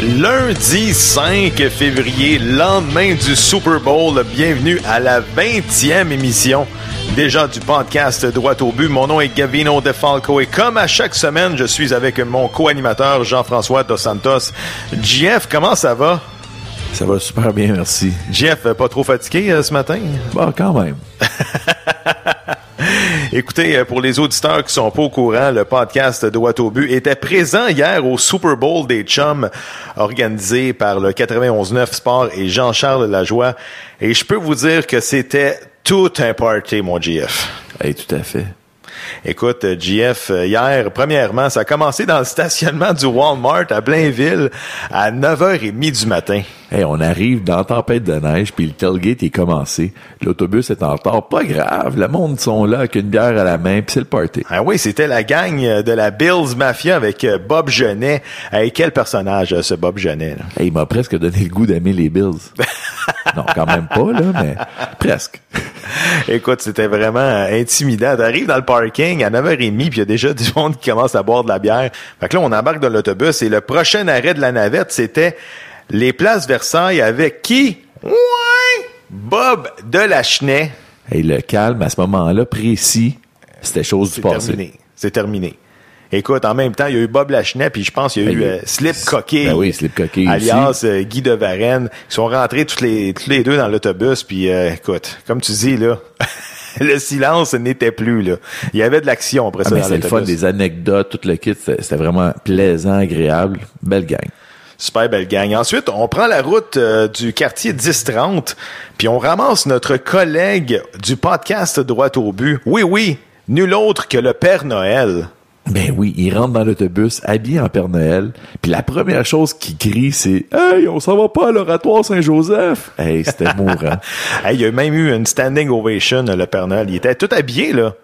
Lundi 5 février, lendemain du Super Bowl, bienvenue à la 20e émission déjà du podcast Droit au but. Mon nom est Gavino De Falco et comme à chaque semaine, je suis avec mon co-animateur Jean-François Dos Santos. Jeff, comment ça va? Ça va super bien, merci. Jeff, pas trop fatigué euh, ce matin? Bon, quand même. Écoutez, euh, pour les auditeurs qui sont pas au courant, le podcast Droit au but était présent hier au Super Bowl des Chums, organisé par le 91.9 Sport et Jean-Charles Lajoie. Et je peux vous dire que c'était tout un party, mon GF. Oui, tout à fait. Écoute, GF, euh, hier, premièrement, ça a commencé dans le stationnement du Walmart à Blainville à 9h30 du matin. Hey, on arrive dans la tempête de neige, puis le tailgate est commencé. L'autobus est en retard. Pas grave, le monde sont là avec une bière à la main, puis c'est le party. Ah oui, c'était la gang de la Bills Mafia avec euh, Bob Genet. Hey, quel personnage, euh, ce Bob Genet. Là. Hey, il m'a presque donné le goût d'aimer les Bills. non, quand même pas, là, mais presque. Écoute, c'était vraiment intimidant. T'arrives dans le parking à 9h30, puis il y a déjà du monde qui commence à boire de la bière. Fait que là, on embarque dans l'autobus et le prochain arrêt de la navette, c'était les places Versailles avec qui? Ouais! Bob de la Chenay. Et le calme, à ce moment-là, précis, c'était chose du passé. terminé. C'est terminé. Écoute, en même temps, il y a eu Bob Lachenay, puis je pense qu'il y a eu euh, Slip Coquet. Ben oui, Slip Coquet Alias euh, Guy de Varenne. Ils sont rentrés tous les, tous les deux dans l'autobus, puis euh, écoute, comme tu dis, là... le silence n'était plus là. Il y avait de l'action après ah, ça. C'est le fun, des anecdotes, tout le kit, c'était vraiment plaisant, agréable, belle gang. Super belle gang. Ensuite, on prend la route euh, du quartier 1030, puis on ramasse notre collègue du podcast Droit au but. Oui, oui, nul autre que le Père Noël. Ben oui, il rentre dans l'autobus habillé en Père Noël, puis la première chose qu'il crie, c'est « Hey, on s'en va pas à l'oratoire Saint-Joseph! » Hey, c'était mourant. hey, il y a même eu une standing ovation, le Père Noël. Il était tout habillé, là.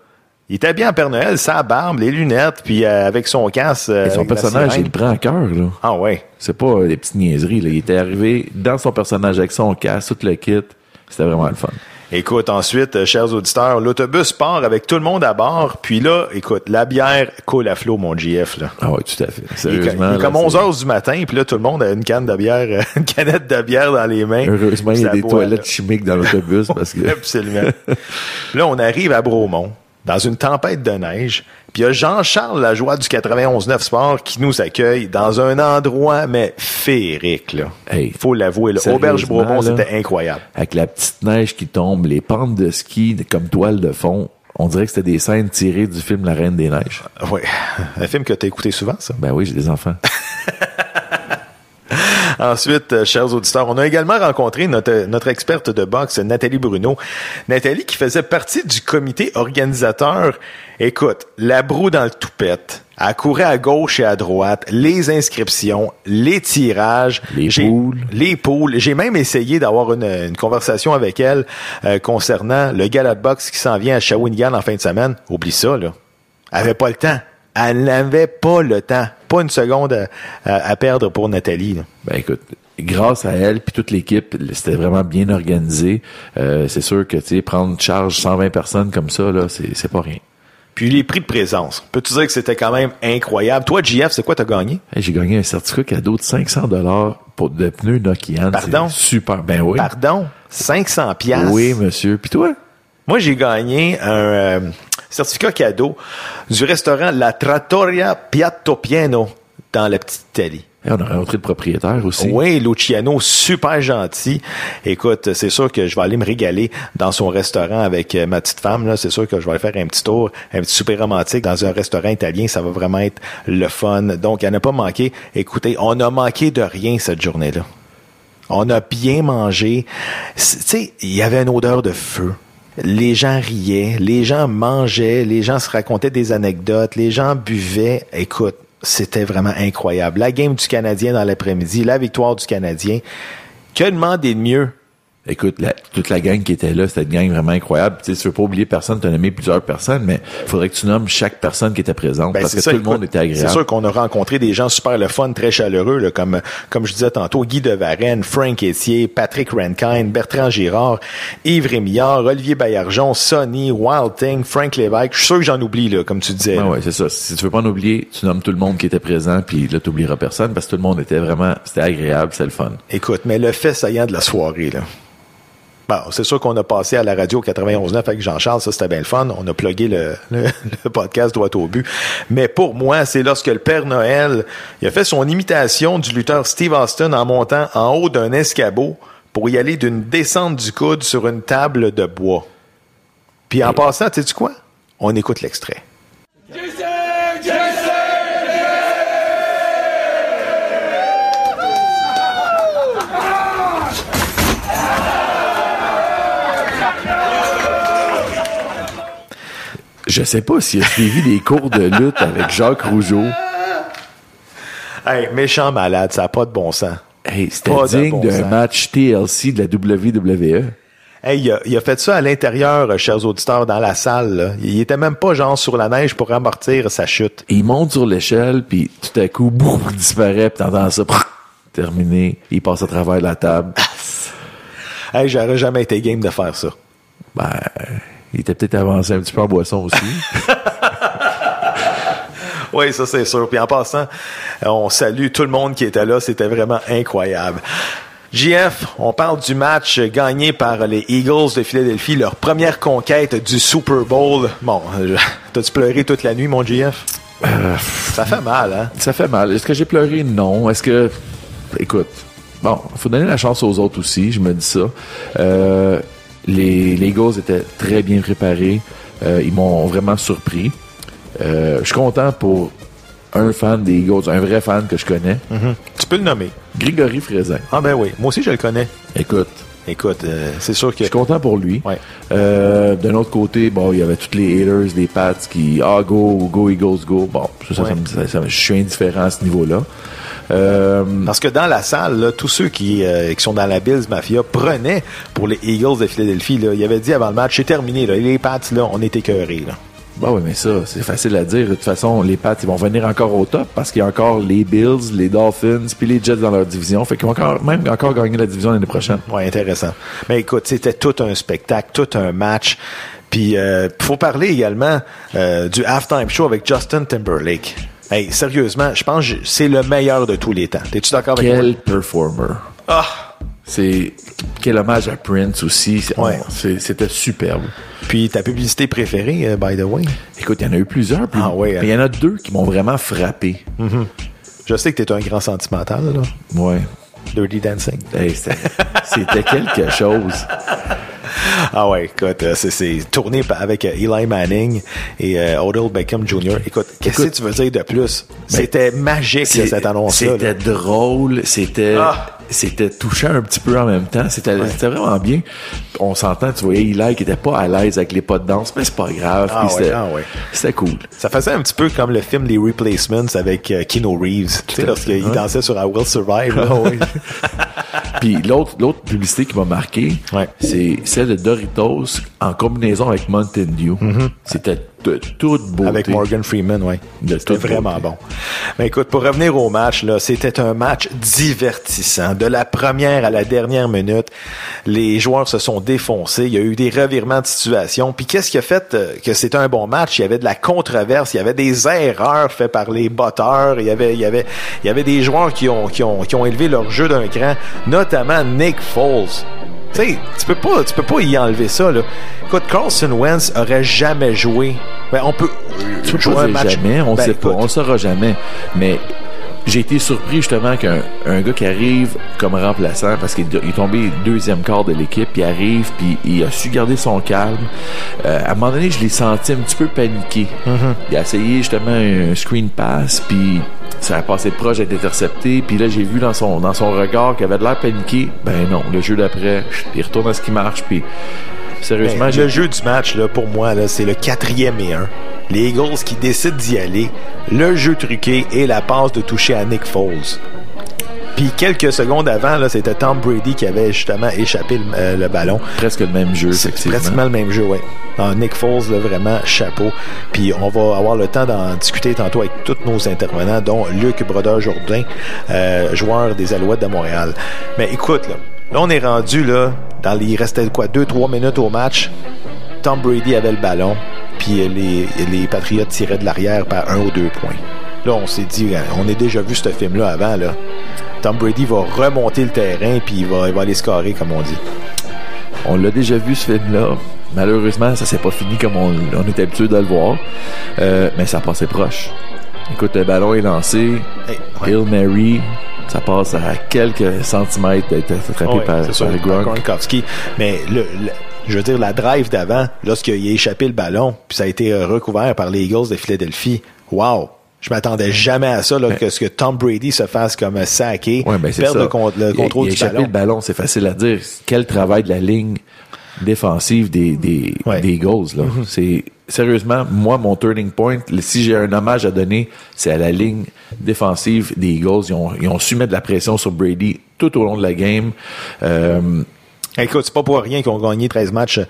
Il était bien en Père Noël, sa barbe, les lunettes, puis euh, avec son casque. Et son personnage, il le prend à cœur, là. Ah ouais. C'est pas euh, des petites niaiseries, là. Il était arrivé dans son personnage avec son casque, tout le kit. C'était vraiment le fun. Écoute, ensuite, euh, chers auditeurs, l'autobus part avec tout le monde à bord, puis là, écoute, la bière coule à flot, mon GF, là. Ah oui, tout à fait. Sérieusement. Il est comme 11 heures du matin, puis là, tout le monde a une canne de bière, une canette de bière dans les mains. Heureusement, il y a des toilettes chimiques dans l'autobus, parce que... Absolument. là, on arrive à Bromont dans une tempête de neige. Puis il y a Jean-Charles Lajoie du 91.9 Sport qui nous accueille dans un endroit, mais féerique, là. Hey, faut l'avouer, Auberge Bromont, c'était incroyable. Avec la petite neige qui tombe, les pentes de ski comme toile de fond. On dirait que c'était des scènes tirées du film La Reine des Neiges. Oui. Un film que tu as écouté souvent, ça? Ben oui, j'ai des enfants. Ensuite, euh, chers auditeurs, on a également rencontré notre, notre experte de boxe, Nathalie Bruno. Nathalie qui faisait partie du comité organisateur. Écoute, la broue dans le toupette. Elle courait à gauche et à droite, les inscriptions, les tirages, les poules. Les poules. J'ai même essayé d'avoir une, une, conversation avec elle euh, concernant le gala de boxe qui s'en vient à Shawinigan en fin de semaine. Oublie ça, là. Elle avait pas le temps. Elle n'avait pas le temps, pas une seconde à, à, à perdre pour Nathalie. Là. Ben écoute, grâce à elle puis toute l'équipe, c'était vraiment bien organisé. Euh, c'est sûr que tu sais prendre charge 120 personnes comme ça là, c'est c'est pas rien. Puis les prix de présence, peux-tu dire que c'était quand même incroyable? Toi, JF, c'est quoi t'as gagné? Hey, J'ai gagné un certificat cadeau de 500 dollars pour de pneus Nokian. Pardon? Super. Ben oui. Pardon? 500 pièces. Oui, monsieur. Puis toi? Moi, j'ai gagné un euh, certificat cadeau du restaurant La Trattoria Piatto Pieno dans la petite Italie. Et on a rencontré le propriétaire aussi. Oui, Luciano, super gentil. Écoute, c'est sûr que je vais aller me régaler dans son restaurant avec ma petite femme. Là, c'est sûr que je vais aller faire un petit tour, un petit super romantique dans un restaurant italien. Ça va vraiment être le fun. Donc, en a pas manqué. Écoutez, on a manqué de rien cette journée-là. On a bien mangé. Tu sais, il y avait une odeur de feu les gens riaient, les gens mangeaient, les gens se racontaient des anecdotes, les gens buvaient. Écoute, c'était vraiment incroyable. La game du Canadien dans l'après-midi, la victoire du Canadien. Que demander de mieux? Écoute, la- toute la gang qui était là, c'était une gang vraiment incroyable. Tu sais, tu veux pas oublier personne, tu as nommé plusieurs personnes, mais il faudrait que tu nommes chaque personne qui était présente Ben, parce que ça, tout le monde était agréable. C'est sûr qu'on a rencontré des gens super le fun, très chaleureux, là, comme, comme je disais tantôt, Guy de Varenne, Frank Etier, Patrick Rankine, Bertrand Girard, Yves Rémillard, Olivier Baillargeon, Sonny, Wild Thing, Frank Lévesque. Je suis sûr que j'en oublie, là, comme tu disais. Là. ouais, c'est ça. Si tu veux pas en oublier, tu nommes tout le monde qui était présent, puis là, tu oublieras personne parce que tout le monde était vraiment, c'était agréable, c'était le fun. Écoute, mais le fait saillant de la soirée, là. Bon, c'est sûr qu'on a passé à la radio 91.9 avec Jean-Charles, ça c'était bien le fun. On a plugué le, le, le podcast droit au but. Mais pour moi, c'est lorsque le Père Noël il a fait son imitation du lutteur Steve Austin en montant en haut d'un escabeau pour y aller d'une descente du coude sur une table de bois. Puis en passant, tu sais quoi? On écoute l'extrait. Je sais pas s'il a suivi des cours de lutte avec Jacques Rougeau. Hey, méchant malade, ça n'a pas de bon sens. Hey, c'était digne bon d'un match TLC de la WWE. Hey, il a, il a fait ça à l'intérieur, euh, chers auditeurs, dans la salle. là. Il était même pas genre sur la neige pour amortir sa chute. Il monte sur l'échelle, puis tout à coup, boum, il disparaît, puis t'entends ça, prrr, terminé. Il passe à travers la table. Hey, j'aurais jamais été game de faire ça. Ben, il était peut-être avancé un petit peu en boisson aussi. Oui, ça c'est sûr. Puis en passant, euh, on salue tout le monde qui était là. C'était vraiment incroyable. JF, on parle du match gagné par les Eagles de Philadelphie, leur première conquête du Super Bowl. Bon, euh, t'as-tu pleuré toute la nuit, mon JF? Ça fait mal, hein? Ça fait mal. Est-ce que j'ai pleuré? Non. Est-ce que... Écoute, bon, faut donner la chance aux autres aussi, je me dis ça. Euh, les, les Eagles étaient très bien préparés. Euh, ils m'ont vraiment surpris. Euh, je suis content pour un fan des Eagles, un vrai fan que je connais, Tu peux le nommer. Grégory Frézin. Ah ben oui, moi aussi je le connais. Écoute, Écoute, euh, c'est sûr que... je suis content pour lui. Ouais. Euh, D'un autre côté, bon, il y avait tous les haters, les Pats qui ah go, go Eagles, go. Bon, Ouais. ça- je suis indifférent à ce niveau-là. Euh, Parce que dans la salle, là, tous ceux qui, euh, qui sont dans la Bills Mafia prenaient pour les Eagles de Philadelphie. Là. Il avait dit avant le match, c'est terminé. Là. Les Pats, là, on est écœurés. Là. Bah oui, mais ça, c'est facile à dire. De toute façon, les Pats, ils vont venir encore au top parce qu'il y a encore les Bills, les Dolphins, puis les Jets dans leur division. Fait qu'ils vont encore, même encore gagner la division l'année prochaine. Ouais, intéressant. Mais écoute, c'était tout un spectacle, tout un match. Puis, euh, faut parler également euh, du halftime show avec Justin Timberlake. Hey, sérieusement, je pense que c'est le meilleur de tous les temps. T'es-tu d'accord avec moi? Quel performer. Ah! C'est quel hommage à Prince aussi. Ouais. C'était superbe. Puis ta publicité préférée, euh, by the way? Écoute, il y en a eu plusieurs. plus- Ah ouais, hein. il y en a deux qui m'ont vraiment frappé. Je sais que t'es un grand sentimental, là. Ouais. Dirty Dancing. Hey, c'était quelque chose. Ah ouais, écoute, euh, c'est- tourné avec euh, Eli Manning et euh, Odell Beckham Jr. Écoute, qu'est-ce que tu veux dire de plus? C'était magique, cette annonce-là. là. C'était drôle, c'était Ah. c'était touchant un petit peu en même temps. C'était vraiment bien. On s'entend, tu voyais Eli qui était pas à l'aise avec les pas de danse, mais c'est pas grave. Ah puis ouais, c'était ah ouais. cool. Ça faisait un petit peu comme le film Les Replacements avec euh, Keanu Reeves. Tu sais, lorsqu'il ouais. dansait sur I Will Survive. là. Puis l'autre l'autre publicité qui m'a marqué, Ouais. c'est celle de Doritos en combinaison avec Mountain Dew. C'était de toute beauté. Avec Morgan Freeman, oui. De C'était vraiment beauté. bon. Mais écoute, pour revenir au match, là, c'était un match divertissant. De la première à la dernière minute, les joueurs se sont défoncés. Il y a eu des revirements de situation. Puis qu'est-ce qui a fait euh, que c'était un bon match? Il y avait de la controverse, il y avait des erreurs faites par les botteurs, il y avait, il y avait, il y avait des joueurs qui ont, qui ont, qui ont élevé leur jeu d'un cran, notamment Nick Foles. Tu sais, tu peux pas, tu peux pas y enlever ça, là. Écoute, Carlson Wentz aurait jamais joué. Ben, on peut Tu peux jouer pas un match. jamais, on Ben, sait pas, écoute, on le saura jamais. Mais j'ai été surpris justement qu'un un gars qui arrive comme remplaçant, parce qu'il il est tombé deuxième quart de l'équipe, il arrive, puis il a su garder son calme. Euh, à un moment donné, je l'ai senti un petit peu paniqué. Mm-hmm. Il a essayé justement un screen pass, puis ça a passé proche d'être intercepté, puis là j'ai vu dans son dans son regard qu'il avait de l'air paniqué. Ben non, le jeu d'après, il retourne à ce qui marche, puis sérieusement, Ben, le jeu du match, là, pour moi, là, c'est le quatrième et un. Les Eagles qui décident d'y aller, le jeu truqué et la passe de toucher à Nick Foles. Puis quelques secondes avant, là, c'était Tom Brady qui avait justement échappé le, euh, ballon. Presque le même jeu, effectivement. Pratiquement le même jeu, oui. Nick Foles, là, vraiment chapeau. Puis on va avoir le temps d'en discuter tantôt avec tous nos intervenants, dont Luc Brodeur-Jourdain, euh, joueur des Alouettes de Montréal. Mais écoute, là, là on est rendu là, dans les, il restait quoi, deux, trois minutes au match. Tom Brady avait le ballon, puis les, les Patriotes tiraient de l'arrière par un ou deux points. Là, on s'est dit, on a déjà vu ce film-là avant, là. Tom Brady va remonter le terrain puis il va, il va aller scorer, comme on dit. On l'a déjà vu, ce film-là. Malheureusement, ça s'est pas fini comme on, on est habitué de le voir. Euh, mais ça passait proche. Écoute, le ballon est lancé. Hill Mary, ça passe à quelques centimètres d'être attrapé par, par Gronkowski. Mais le, je veux dire, la drive d'avant, lorsqu'il a échappé le ballon, puis ça a été recouvert par les Eagles de Philadelphie, wow! Je m'attendais jamais à ça, là, que ce que Tom Brady se fasse comme saqué, ouais, ben perdre le, contrôle il, il du ballon. le ballon, c'est facile à dire. Quel travail de la ligne défensive des des, des Eagles là. Mm-hmm. C'est sérieusement moi mon turning point. Si j'ai un hommage à donner, c'est à la ligne défensive des Eagles. Ils ont, ils ont su mettre de la pression sur Brady tout au long de la game. Euh, Écoute, c'est pas pour rien qu'ils ont gagné 13 matchs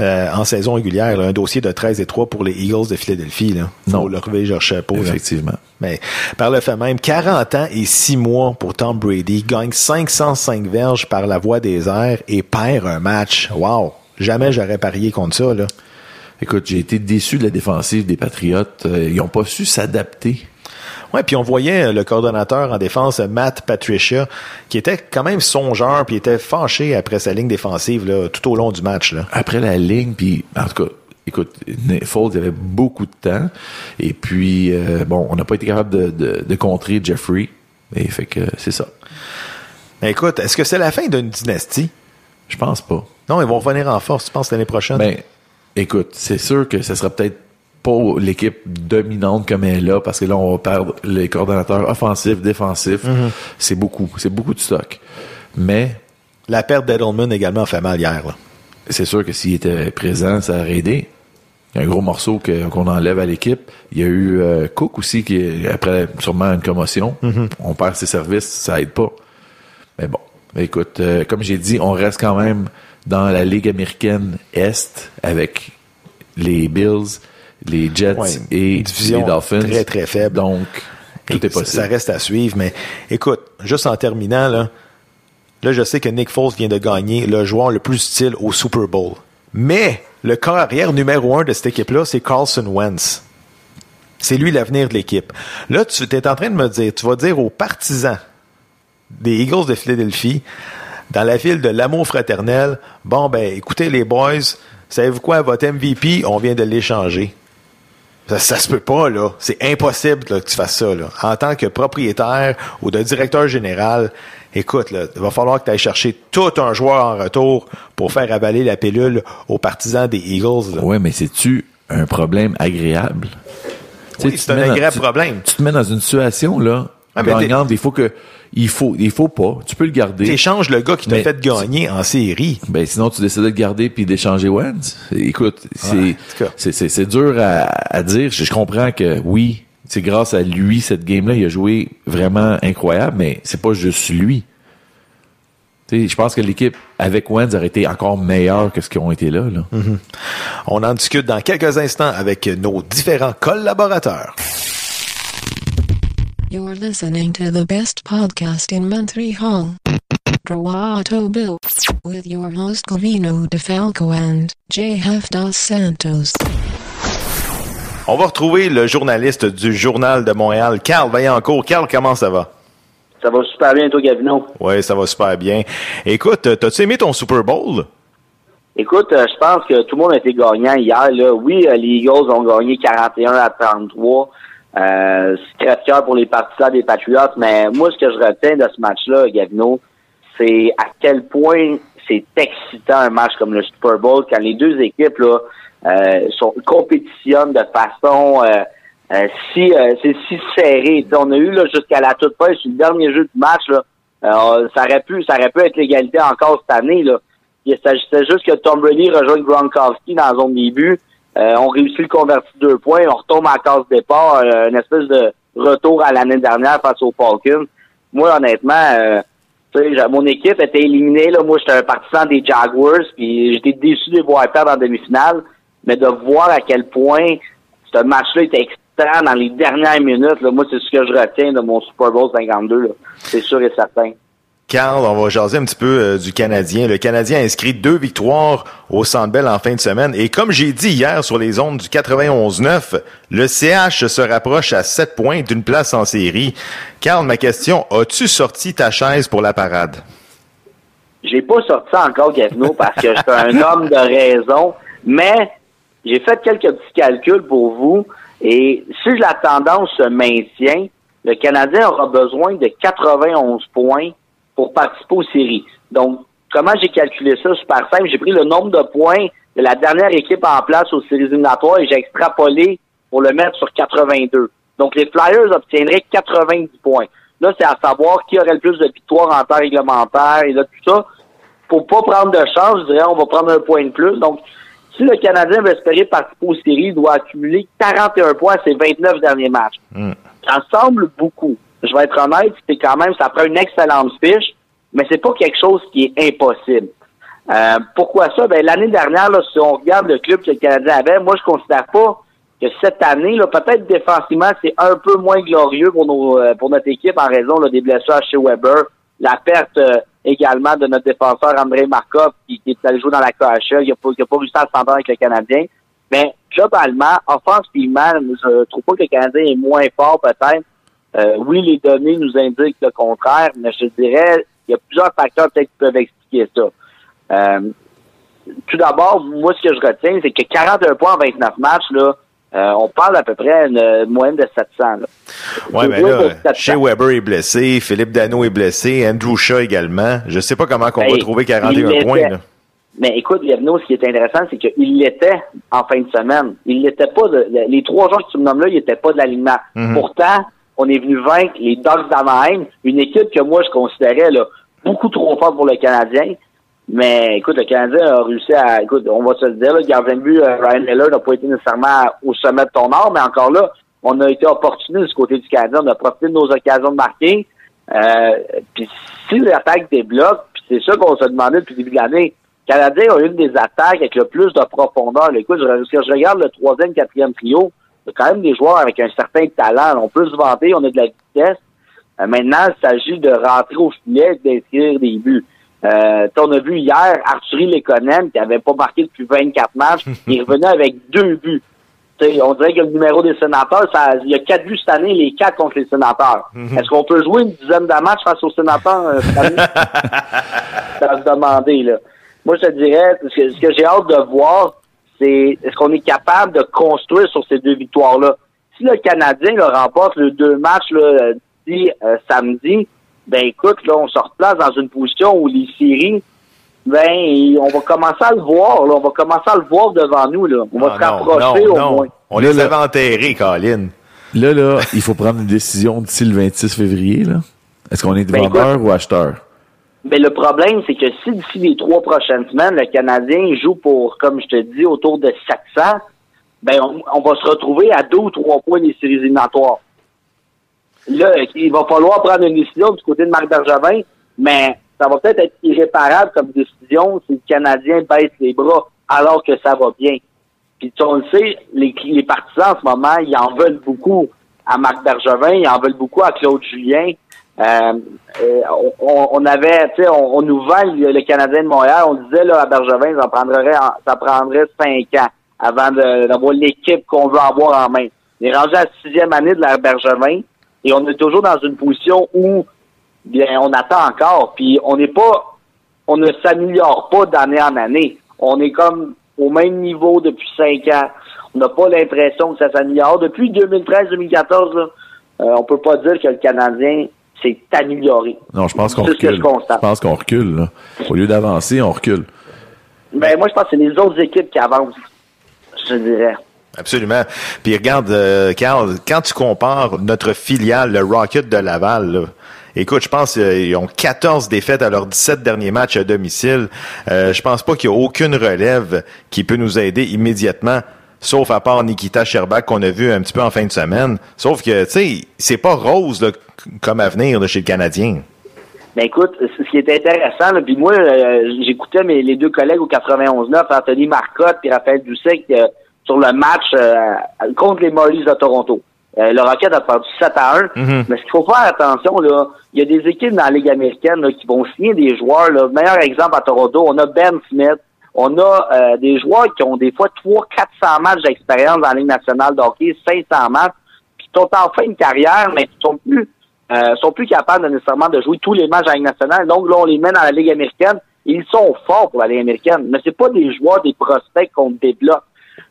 euh, en saison régulière. Un dossier de 13 et 3 pour les Eagles de Philadelphie. Là. Non. le relever leur chapeau. Effectivement. Mais par le fait même, 40 ans et 6 mois pour Tom Brady, gagne 505 verges par la voie des airs et perd un match. Wow! Jamais j'aurais parié contre ça. Là. Écoute, j'ai été déçu de la défensive des Patriotes. Euh, ils n'ont pas su s'adapter Ouais, puis on voyait euh, le coordonnateur en défense, Matt Patricia, qui était quand même songeur, puis était fâché après sa ligne défensive là, tout au long du match. Là. Après la ligne, puis en tout cas, écoute, Foles avait beaucoup de temps, et puis euh, bon, on n'a pas été capable de, de, de, contrer Jeffrey, et fait que c'est ça. Mais écoute, est-ce que c'est la fin d'une dynastie? Je pense pas. Non, ils vont revenir en force, tu penses, l'année prochaine? Ben, écoute, c'est sûr que ce sera peut-être pas l'équipe dominante comme elle est là, parce que là, on va perdre les coordonnateurs offensifs, défensifs. Mhm. C'est beaucoup. C'est beaucoup de stock. Mais. La perte d'Edelman également fait mal hier. C'est sûr que s'il était présent, ça aurait aidé. Il y a un gros morceau qu'on enlève à l'équipe. Il y a eu euh, Cook aussi, qui après sûrement une commotion. Mhm. On perd ses services, ça aide pas. Mais bon, écoute, euh, comme j'ai dit, on reste quand même dans la Ligue américaine Est avec les Bills, les Jets et les Dolphins. Très, très faible. Donc, tout est possible. Ça reste à suivre, mais écoute, juste en terminant, là, là, je sais que Nick Foles vient de gagner le joueur le plus utile au Super Bowl. Mais le carrière numéro un de cette équipe-là, c'est Carlson Wentz. C'est lui l'avenir de l'équipe. Là, tu es en train de me dire, tu vas dire aux partisans des Eagles de Philadelphie, dans la ville de l'amour fraternel, bon, ben, écoutez les boys, savez-vous quoi, votre MVP, on vient de l'échanger. Ça, ça se peut pas, là. C'est impossible que tu fasses ça, là. En tant que propriétaire ou de directeur général, écoute, là, il va falloir que tu ailles chercher tout un joueur en retour pour faire avaler la pilule aux partisans des Eagles. Oui, mais c'est-tu un problème agréable? Oui, c'est un agréable problème. Tu te mets dans une situation, là, ah, gagnante, il faut que il faut, il faut pas. Tu peux le garder. T'échanges le gars qui t'a fait gagner en série. Ben sinon tu décides de le garder puis d'échanger Wentz. Écoute, c'est c'est dur à, à, dire. Je, comprends que oui, c'est grâce à lui cette game là, il a joué vraiment incroyable, mais c'est pas juste lui. je pense que l'équipe avec Wentz aurait été encore meilleure que ce qu'ils ont été là. là. Mm-hmm. On en discute dans quelques instants avec nos différents collaborateurs. You're listening to the best podcast in Montreal. Bill. With your host Covino DeFalco and Jeff Dos Santos. On va retrouver le journaliste du Journal de Montréal, Carl Vaillancourt. Carl, comment ça va? Ça va super bien, toi, Gavino? Oui, ça va super bien. Écoute, t'as-tu aimé ton Super Bowl? Écoute, euh, je pense que tout le monde a été gagnant hier. Là. Oui, euh, les Eagles ont gagné 41 à 33. Euh, c'est très cœur pour les partisans des Patriots, mais moi, ce que je retiens de ce match-là, Gavino, c'est à quel point c'est excitant un match comme le Super Bowl quand les deux équipes là, euh, sont, compétitionnent de façon euh, euh si euh, c'est si serré. on a eu là jusqu'à la toute fin sur le dernier jeu du match là, ça aurait pu ça aurait pu être l'égalité encore cette année là. Il s'agissait juste que Tom Brady rejoigne Gronkowski dans la zone début. Euh, on réussit le converti deux points, on retombe à case départ, euh, une espèce de retour à l'année dernière face aux Falcons. moi, honnêtement, mon équipe était éliminée. Là. Moi, j'étais un partisan des Jaguars, puis j'étais déçu de voir perdre en demi-finale. Mais de voir à quel point ce match-là était extrême dans les dernières minutes, là, moi, c'est ce que je retiens de mon Super Bowl 52. C'est sûr et certain. Carl, on va jaser un petit peu euh, du Canadien. Le Canadien a inscrit deux victoires au Centre Bell en fin de semaine. Et comme j'ai dit hier sur les ondes du 91-9, le CH se rapproche à sept points d'une place en série. Carl, ma question, as-tu sorti ta chaise pour la parade? J'ai pas sorti encore, Gavino, parce que je suis un homme de raison, mais j'ai fait quelques petits calculs pour vous. Et si la tendance se maintient, le Canadien aura besoin de 91 points pour participer aux séries. Donc, comment j'ai calculé ça? Super simple. J'ai pris le nombre de points de la dernière équipe en place aux séries éliminatoires et j'ai extrapolé pour le mettre sur 82. Donc, les Flyers obtiendraient 90 points. Là, c'est à savoir qui aurait le plus de victoires en temps réglementaire et là, tout ça. Pour pas prendre de chance, je dirais, on va prendre un point de plus. Donc, si le Canadien veut espérer participer aux séries, il doit accumuler 41 points à ses 29 derniers matchs. Hmm. Ça semble beaucoup je vais être honnête, c'est quand même, ça prend une excellente fiche, mais c'est pas quelque chose qui est impossible. Euh, pourquoi ça? Ben, l'année dernière, là, si on regarde le club que le Canadien avait, moi, je considère pas que cette année, là, peut-être défensivement, c'est un peu moins glorieux pour nos, euh, pour notre équipe en raison des blessures chez Weber, la perte euh, également de notre défenseur André Markov qui, est allé jouer dans la KHL, il n'a pas, pas réussi à s'entendre avec le Canadien. Mais globalement, offensivement, je trouve pas que le Canadien est moins fort peut-être, euh, oui, les données nous indiquent le contraire, mais je dirais il y a plusieurs facteurs peut-être qui peuvent expliquer ça. Euh, tout d'abord, moi, ce que je retiens, c'est que 41 points en 29 matchs, là, euh, on parle à peu près une moyenne de 700. Oui, mais là, chez Weber est blessé, Philippe Dano est blessé, Andrew Shaw également. Je sais pas comment qu'on va trouver 41 points. Là. Mais écoute, Yavno, ce qui est intéressant, c'est qu'il l'était en fin de semaine. Il n'était pas de, les trois joueurs que tu me nommes là, il n'était pas de l'alignement. Mhm. Pourtant, on est venu vaincre les Dogs d'Anaheim, une équipe que moi je considérais là, beaucoup trop forte pour le Canadien. Mais écoute, le Canadien a réussi à. Écoute, on va se le dire, le gardien de euh, Ryan Miller n'a pas été nécessairement au sommet de ton art, mais encore là, on a été opportuniste du côté du Canadien. On a profité de nos occasions de marquer. Euh, puis si l'attaque débloque, puis c'est ça qu'on se demandait depuis le début de l'année, le Canadien a une des attaques avec le plus de profondeur. écoute, je, je regarde le troisième, quatrième trio, y a quand même des joueurs avec un certain talent. On peut se vanter, on a de la vitesse. Euh, maintenant, il s'agit de rentrer au filet et d'inscrire des buts. Euh, on a vu hier Arthurie Lekonen, qui avait pas marqué depuis 24 matchs, il revenait avec deux buts. on dirait que le numéro des sénateurs, ça, il y a quatre buts cette année, les quatre contre les sénateurs. Mhm. Est-ce qu'on peut jouer une dizaine de matchs face aux sénateurs euh, cette année? ça va se demander, là. Moi, je te dirais, ce que j'ai hâte de voir, c'est est-ce qu'on est capable de construire sur ces deux victoires-là? Si le Canadien le remporte les deux matchs là, dit, euh, samedi, ben écoute, là, on se replace dans une position où les séries, ben on va commencer à le voir, là, on va commencer à le voir devant nous. Là. On va ah, se rapprocher au moins. On les avait enterrés, Colin. Là, là, il faut prendre une décision d'ici le 26 février. Là. Est-ce qu'on est ben, vendeur ou acheteur? Mais le problème, c'est que si d'ici les trois prochaines semaines, le Canadien joue pour, comme je te dis, autour de 700, ben on, va se retrouver à deux ou trois points des séries éliminatoires. Là, il va falloir prendre une décision du côté de Marc Bergevin, mais ça va peut-être être irréparable comme décision si le Canadien baisse les bras alors que ça va bien. Puis on le sait, les, les partisans en ce moment, ils en veulent beaucoup à Marc Bergevin, ils en veulent beaucoup à Claude Julien. Euh, euh, on, avait, tu sais, on, nous vend le, Canadien de Montréal. On disait là à Bergevin, ça prendrait, ça prendrait cinq ans avant d'avoir l'équipe qu'on veut avoir en main. On est rendu à la sixième année de la Bergevin et on est toujours dans une position où bien on attend encore. Puis on n'est pas, on ne s'améliore pas d'année en année. On est comme au même niveau depuis cinq ans. On n'a pas l'impression que ça s'améliore. Depuis 2013-2014, euh, on peut pas dire que le Canadien c'est amélioré. Non, je pense qu'on recule. Je, pense qu'on recule. Au lieu d'avancer, on recule. Ben, moi, je pense que c'est les autres équipes qui avancent, je dirais. Absolument. Puis regarde, euh, Carl, quand tu compares notre filiale, le Rocket de Laval, Écoute, je pense qu'ils ont 14 défaites à leurs 17 derniers matchs à domicile. Euh, je pense pas qu'il y a aucune relève qui peut nous aider immédiatement sauf à part Nikita Sherbak qu'on a vu un petit peu en fin de semaine. Sauf que, tu sais, c'est pas rose là, comme avenir chez le Canadien. Ben écoute, ce qui est intéressant, puis moi, euh, j'écoutais mes les deux collègues au 91-9, Anthony Marcotte et Raphaël Doucet, euh, sur le match euh, contre les Marlies de Toronto. le Rocket a perdu 7 à 1. Mm-hmm. Mais ce qu'il faut faire attention, là, il y a des équipes dans la Ligue américaine qui vont signer des joueurs. Là. Meilleur exemple à Toronto, on a Ben Smith, on a des joueurs qui ont des fois 300-400 matchs d'expérience dans la Ligue nationale de hockey, 500 matchs, qui sont en fin de carrière, mais qui sont plus euh, sont plus capables de, nécessairement de jouer tous les matchs à la Ligue nationale. Donc là, on les met dans la Ligue américaine. Ils sont forts pour la Ligue américaine, mais c'est pas des joueurs, des prospects qu'on développe.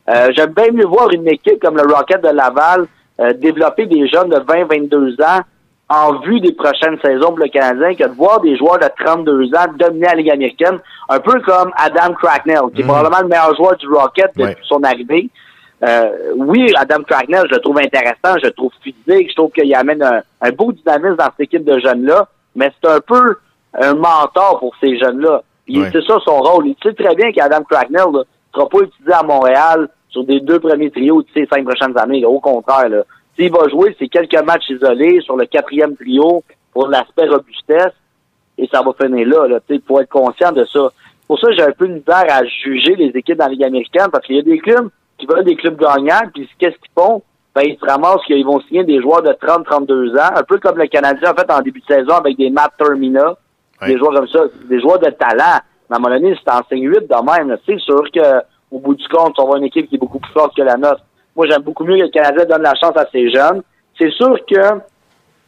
Euh, J'aime bien mieux voir une équipe comme le Rocket de Laval euh, développer des jeunes de 20-22 ans en vue des prochaines saisons pour le Canadien que de voir des joueurs de 32 ans dominer la Ligue américaine, un peu comme Adam Cracknell, qui est mhm. probablement le meilleur joueur du Rocket depuis son arrivée. Euh, oui, Adam Cracknell, je le trouve intéressant, je le trouve physique, je trouve qu'il amène un, beau dynamisme dans cette équipe de jeunes-là, mais c'est un peu un mentor pour ces jeunes-là. C'est ça son rôle. Il sait très bien qu'Adam Cracknell ne sera pas utilisé à Montréal sur des deux premiers trios de ces cinq prochaines années. Au contraire, s'il va jouer, c'est quelques matchs isolés sur le quatrième trio pour l'aspect robustesse, et ça va finir là. là il faut être conscient de ça. Pour ça, j'ai un peu une misère à juger les équipes dans la Ligue américaine, parce qu'il y a des clubs qui veulent des clubs gagnants, puis qu'est-ce qu'ils font? Ben, ils se ramassent qu'ils vont signer des joueurs de 30-32 ans, un peu comme le Canadien a fait en début de saison avec des Matt Termina, des joueurs comme ça, des joueurs de talent. Mais à un moment donné, si t'en 8 de même, c'est sûr que au bout du compte, on va une équipe qui est beaucoup plus forte que la nôtre. Moi, j'aime beaucoup mieux que le Canadien donne la chance à ces jeunes. C'est sûr que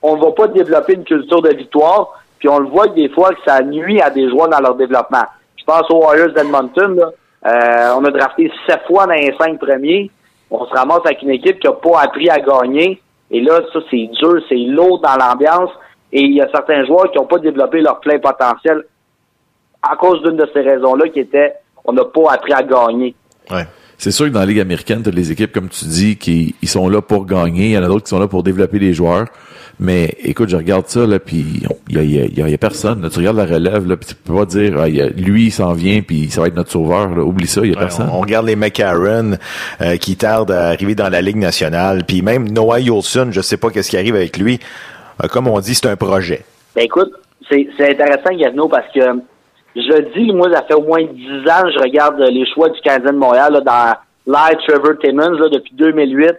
on va pas développer une culture de victoire, puis on le voit des fois que ça nuit à des joueurs dans leur développement. Je pense aux Warriors d'Edmonton, là. Euh, on a drafté sept fois dans les cinq premiers. On se ramasse avec une équipe qui n'a pas appris à gagner. Et là, ça, c'est dur, c'est lourd dans l'ambiance. Et il y a certains joueurs qui n'ont pas développé leur plein potentiel à cause d'une de ces raisons-là qui était on n'a pas appris à gagner. Ouais. C'est sûr que dans la Ligue américaine, tu as les équipes, comme tu dis, qui ils sont là pour gagner. Il y en a d'autres qui sont là pour développer les joueurs. Mais écoute, je regarde ça, là, puis il y a, y, a, y a, personne. Tu regardes la relève, là, puis tu peux pas dire ah, lui, il s'en vient, puis ça va être notre sauveur. Là. Oublie ça, il y a personne. On, regarde les McCarron euh, qui tardent à arriver dans la Ligue nationale. Puis même Noah Yolson, je sais pas qu'est-ce qui arrive avec lui. Euh, comme on dit, c'est un projet. Ben écoute, c'est intéressant, Gavino, parce que je dis, moi, ça fait au moins dix ans, je regarde les choix du Canadien de Montréal là, dans Live Trevor Timmons là, depuis 2008.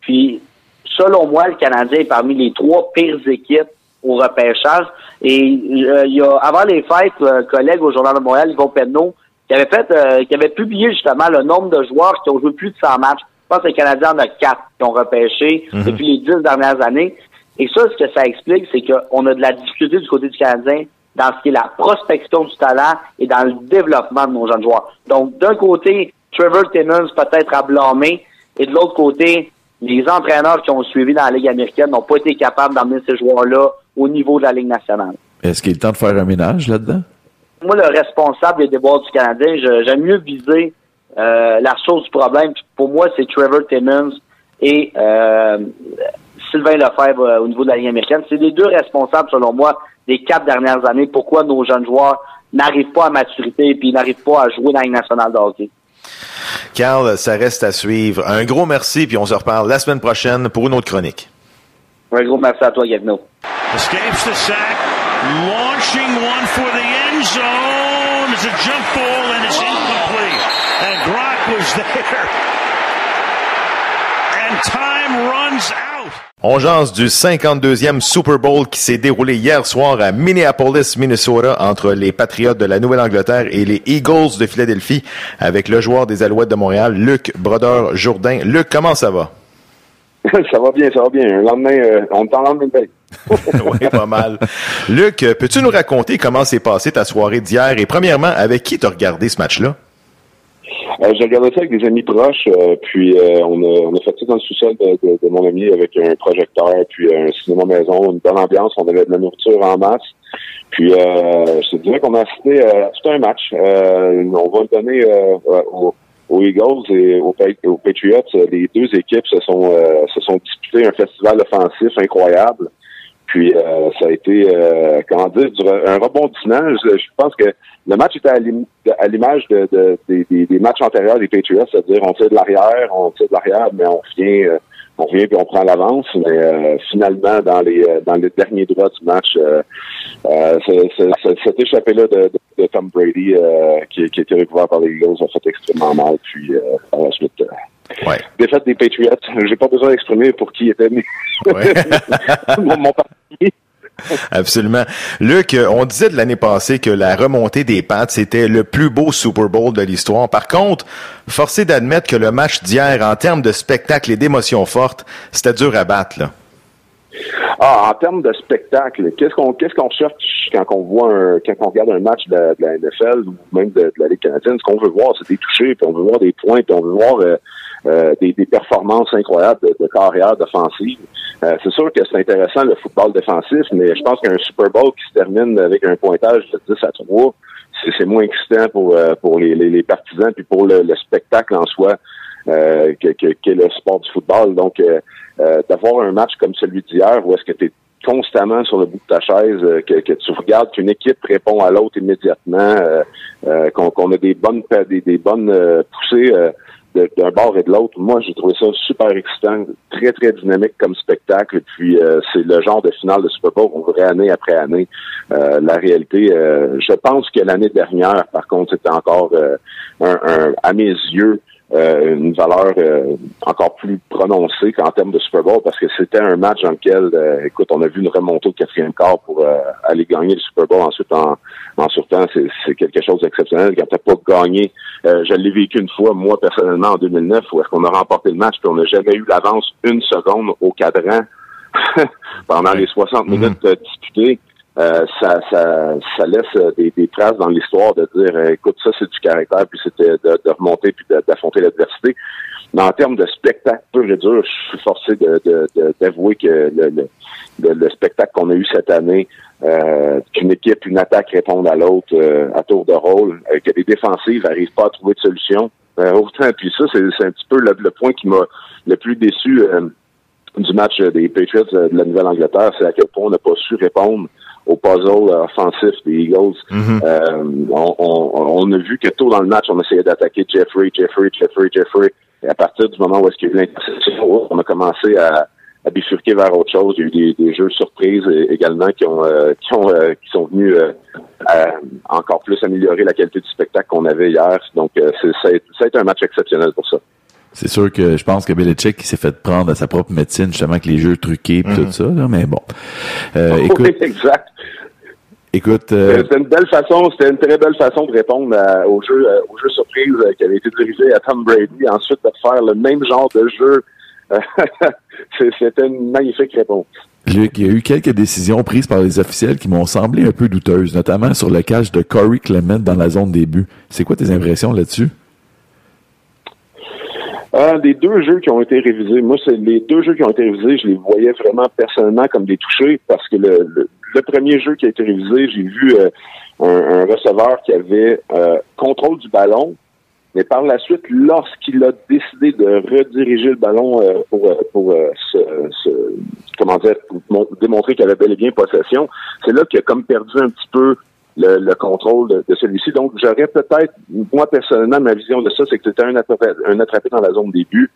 Puis, selon moi, le Canadien est parmi les trois pires équipes au repêchage. Et euh, il y a, avant les fêtes, un collègue au Journal de Montréal, Yvon Penneau, qui avait fait, euh, qui avait publié justement le nombre de joueurs qui ont joué plus de 100 matchs. Je pense que les Canadiens en a quatre qui ont repêché mhm. depuis les dix dernières années. Et ça, ce que ça explique, c'est qu'on a de la difficulté du côté du Canadien dans ce qui est la prospection du talent et dans le développement de nos jeunes joueurs. Donc, d'un côté, Trevor Timmons peut-être à blâmer, et de l'autre côté, les entraîneurs qui ont suivi dans la Ligue américaine n'ont pas été capables d'amener ces joueurs-là au niveau de la Ligue nationale. Est-ce qu'il est temps de faire un ménage là-dedans? Moi, le responsable des déboires du Canadien, j'aime mieux viser euh, la source du problème. Pour moi, c'est Trevor Timmons et euh, Sylvain Lefebvre euh, au niveau de la Ligue américaine. C'est les deux responsables, selon moi, des quatre dernières années. Pourquoi nos jeunes joueurs n'arrivent pas à maturité et n'arrivent pas à jouer dans la Ligue nationale de hockey? Carl, ça reste à suivre. Un gros merci, puis on se reparle la semaine prochaine pour une autre chronique. Un gros merci à toi, Gavino. Escapes the sack, launching one for the end zone. It's a jump ball and it's incomplete. And Brock was there. And time runs out. On jase du 52e Super Bowl qui s'est déroulé hier soir à Minneapolis, Minnesota, entre les Patriots de la Nouvelle-Angleterre et les Eagles de Philadelphie, avec le joueur des Alouettes de Montréal, Luc Brodeur-Jourdain. Luc, comment ça va? ça va bien, ça va bien. Un lendemain, euh, on t'en lendemain oui, pas mal. Luc, peux-tu nous raconter comment s'est passée ta soirée d'hier? Et premièrement, avec qui t'as regardé ce match-là? Euh, j'ai regardé ça avec des amis proches, euh, puis euh, on, a, on a fait ça dans le sous-sol de, de, mon ami avec un projecteur, puis un cinéma maison, une bonne ambiance. On avait de la nourriture en masse. Puis je te dirais qu'on a assisté à tout un match. on va le donner aux, aux, Eagles et aux, aux, Patriots. Les deux équipes se sont se sont disputées un festival offensif incroyable. Puis ça a été, comment dire, un rebondissement. Je, pense que le match était à l'image de, des, matchs antérieurs des Patriots, c'est-à-dire on tire de l'arrière, on tire de l'arrière, mais on vient on vient puis on prend l'avance, mais euh, finalement, dans les euh, dans les derniers droits du match, euh, cet échappé-là de, de, Tom Brady qui, qui a été recouvert par les Eagles a fait extrêmement mal. Puis par la suite, ouais. défaite des Patriots, j'ai pas besoin d'exprimer pour qui était ouais. mon, mon parti. Absolument. Luc, on disait de l'année passée que la remontée des Pats, c'était le plus beau Super Bowl de l'histoire. Par contre, forcé d'admettre que le match d'hier, en termes de spectacle et d'émotions fortes, c'était dur à battre, là. Ah, en termes de spectacle, qu'est-ce qu'on qu'est-ce qu'on cherche quand on voit un quand on regarde un match de, la NFL ou même de, la Ligue canadienne? Ce qu'on veut voir, c'est des touchés, puis on veut voir des points, puis on veut voir euh, euh, des, performances incroyables de, carrière d'offensive. Euh, c'est sûr que c'est intéressant le football défensif, mais je pense qu'un Super Bowl qui se termine avec un pointage de 10 à 3, c'est moins excitant pour euh, pour les, les, partisans puis pour le, spectacle en soi euh, que, que, le sport du football. Donc d'avoir un match comme celui d'hier où est-ce que tu es constamment sur le bout de ta chaise, que, que tu regardes qu'une équipe répond à l'autre immédiatement, qu'on a des bonnes des, des bonnes poussées d'un bord et de l'autre. Moi, j'ai trouvé ça super excitant, très, très dynamique comme spectacle. puis, euh, c'est le genre de finale de Super Bowl qu'on verrait année après année. Euh, la réalité, euh, je pense que l'année dernière, par contre, c'était encore un, un, à mes yeux, euh, une valeur euh, encore plus prononcée qu'en termes de Super Bowl parce que c'était un match dans lequel, euh, écoute, on a vu une remontée au quatrième quart pour aller gagner le Super Bowl ensuite en, en sortant. C'est quelque chose d'exceptionnel. Quand t'as pas gagné, je l'ai vécu une fois, moi personnellement, en 2009, où est-ce qu'on a remporté le match puis on n'a jamais eu l'avance une seconde au cadran pendant les 60 mm-hmm. minutes disputées. Euh, ça, ça, ça, laisse euh, des, des traces dans l'histoire de dire euh, écoute, ça c'est du caractère, puis c'était de, de, remonter puis d'affronter l'adversité. Mais en termes de spectacle pur et dur, je suis forcé d'avouer que le, le, le, spectacle qu'on a eu cette année, euh, qu'une équipe, une attaque répondent à l'autre à tour de rôle, que les défensives n'arrivent pas à trouver de solution. autant, puis ça, c'est un petit peu le, point qui m'a le plus déçu du match des Patriots de la Nouvelle-Angleterre, c'est à quel point on n'a pas su répondre au puzzle offensif des Eagles. Mm-hmm. euh, on, on, on, a vu que tôt dans le match, on essayait d'attaquer Jeffrey, Jeffrey, Jeffrey, Jeffrey. Et à partir du moment où est-ce qu'il y a eu l'interception, on a commencé à, à bifurquer vers autre chose. Il y a eu des, des jeux surprises également qui ont euh, qui ont euh, qui sont venus euh, encore plus améliorer la qualité du spectacle qu'on avait hier. Donc c'est, ça, a, été un match exceptionnel pour ça. C'est sûr que je pense que Belichick s'est fait prendre à sa propre médecine justement avec les jeux truqués et tout mm-hmm. ça, là, mais bon. Euh, écoute, oui, exact. Écoute, euh, c'était une belle façon, c'était une très belle façon de répondre au jeu, au jeu surprise qui avait été dirigé à Tom Brady. Ensuite, de faire le même genre de jeu, c'était une magnifique réponse. Luc, il y a eu quelques décisions prises par les officiels qui m'ont semblé un peu douteuses, notamment sur le cache de Corey Clement dans la zone début. C'est quoi tes impressions là-dessus? Un des deux jeux qui ont été révisés, moi, c'est les deux jeux qui ont été révisés, je les voyais vraiment personnellement comme des touchés parce que le, premier jeu qui a été révisé, j'ai vu euh, un, receveur qui avait euh, contrôle du ballon, mais par la suite, lorsqu'il a décidé de rediriger le ballon euh, pour, pour se, comment dire, démontrer qu'il avait bel et bien possession, c'est là qu'il a comme perdu un petit peu le, contrôle de, celui-ci. Donc, j'aurais peut-être, moi personnellement, ma vision de ça, c'est que c'était un attrapé, un attrapé dans la zone début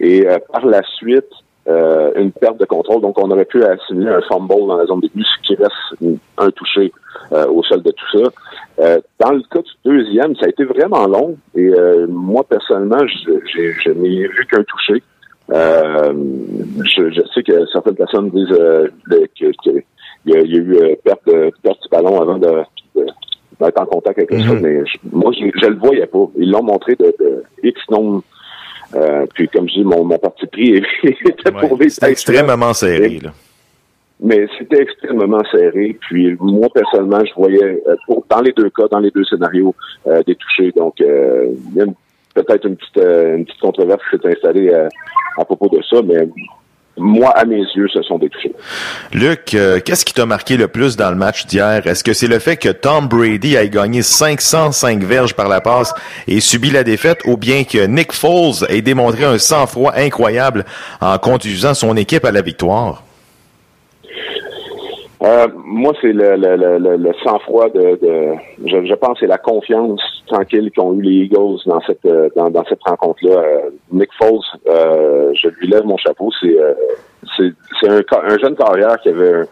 et euh, par la suite, euh, une perte de contrôle. Donc, on aurait pu assimiler un fumble dans la zone début, ce qui reste un touché euh, au sol de tout ça. dans le cas du deuxième, ça a été vraiment long et moi, personnellement, je, n'ai vu qu'un touché. Je, je, sais que certaines personnes disent que, que il y a, eu euh, perte, de, perte du ballon avant de, d'être en contact avec mm mais moi, je, je le voyais pas. Ils l'ont montré de, de X nombre. Euh, puis, comme je dis, mon, mon parti pris était ouais, C'était extrêmement serré, là. Mais c'était extrêmement serré. Puis, moi, personnellement, je voyais, euh, pour, dans les deux cas, dans les deux scénarios, euh, des touchés. Donc, euh, il y a peut-être une petite, une petite controverse qui s'est installée à propos de ça, mais moi, à mes yeux, ce sont des touchés. Luc, euh, qu'est-ce qui t'a marqué le plus dans le match d'hier? Est-ce que c'est le fait que Tom Brady ait gagné 505 verges par la passe et subi la défaite, ou bien que Nick Foles ait démontré un sang-froid incroyable en conduisant son équipe à la victoire? Euh, moi, c'est le, le, le, le sang-froid de, de je, je, pense, c'est la confiance tranquille qu'ont eu les Eagles dans cette dans, dans cette rencontre-là. Euh, Nick Foles, euh, je lui lève mon chapeau. C'est c'est, un, un, jeune carrière qui avait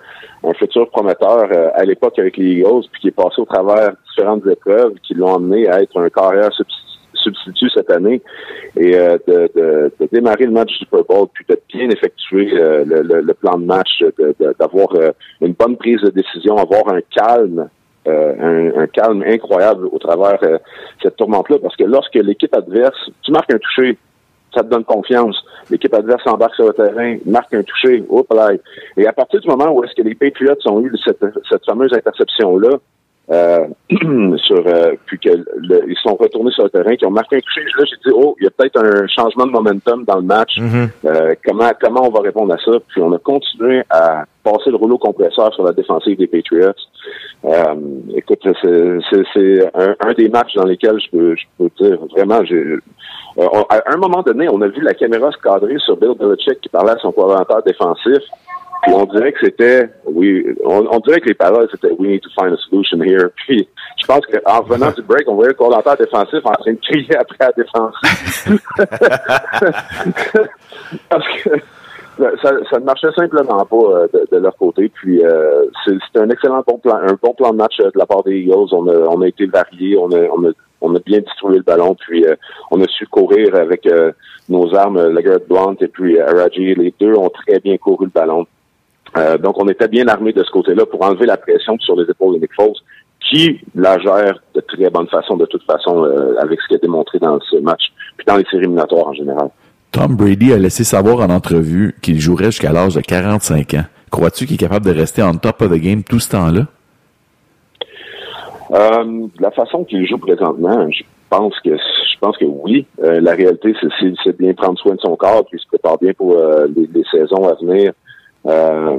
un, futur prometteur à l'époque avec les Eagles, puis qui est passé au travers différentes épreuves qui l'ont amené à être un carrière substitut cette année et euh, de, démarrer le match du Super Bowl, puis de bien effectuer euh, le, plan de match, d'avoir euh, une bonne prise de décision, avoir un calme. Un, un, calme incroyable au travers cette tourmente-là, parce que lorsque l'équipe adverse, tu marques un toucher, ça te donne confiance. L'équipe adverse embarque sur le terrain, marque un toucher, hop là. Et à partir du moment où est-ce que les Patriots ont eu cette, cette fameuse interception-là, euh, sur euh, puis que ils sont retournés sur le terrain, qui ont marqué un toucher. Là, j'ai dit oh, il y a peut-être un changement de momentum dans le match. Mm-hmm. euh, comment comment on va répondre à ça? Puis on a continué à passer le rouleau compresseur sur la défensive des Patriots. Euh, écoute, c'est un, un, des matchs dans lesquels je peux je peux dire vraiment j'ai euh, à un moment donné, on a vu la caméra se cadrer sur Bill Belichick qui parlait à son coordinateur défensif. On dirait que c'était, oui, on, dirait que les paroles c'était We need to find a solution here. Puis je pense qu'en revenant du break, on voyait le coordinateur défensif en train de crier après la défensive. Parce que ça, ça, ne marchait simplement pas euh, de, leur côté. Puis euh, c'est un excellent bon plan, un bon plan de match euh, de la part des Eagles. On a, on a été variés, on a, on a, on a bien distribué le ballon, puis on a su courir avec nos armes, Leggett Blunt et puis Araji. Les deux ont très bien couru le ballon. Euh, donc, on était bien armé de ce côté-là pour enlever la pression sur les épaules de Nick Foles, qui la gère de très bonne façon, de toute façon, euh, avec ce qui a démontré dans ce match, puis dans les séries éliminatoires en général. Tom Brady a laissé savoir en entrevue qu'il jouerait jusqu'à l'âge de 45 ans. Crois-tu qu'il est capable de rester en top of the game tout ce temps-là? Euh, la façon qu'il joue présentement, je pense que je pense que oui. Euh, la réalité, c'est de bien prendre soin de son corps, puis se prépare bien pour euh, les, les, saisons à venir. Euh,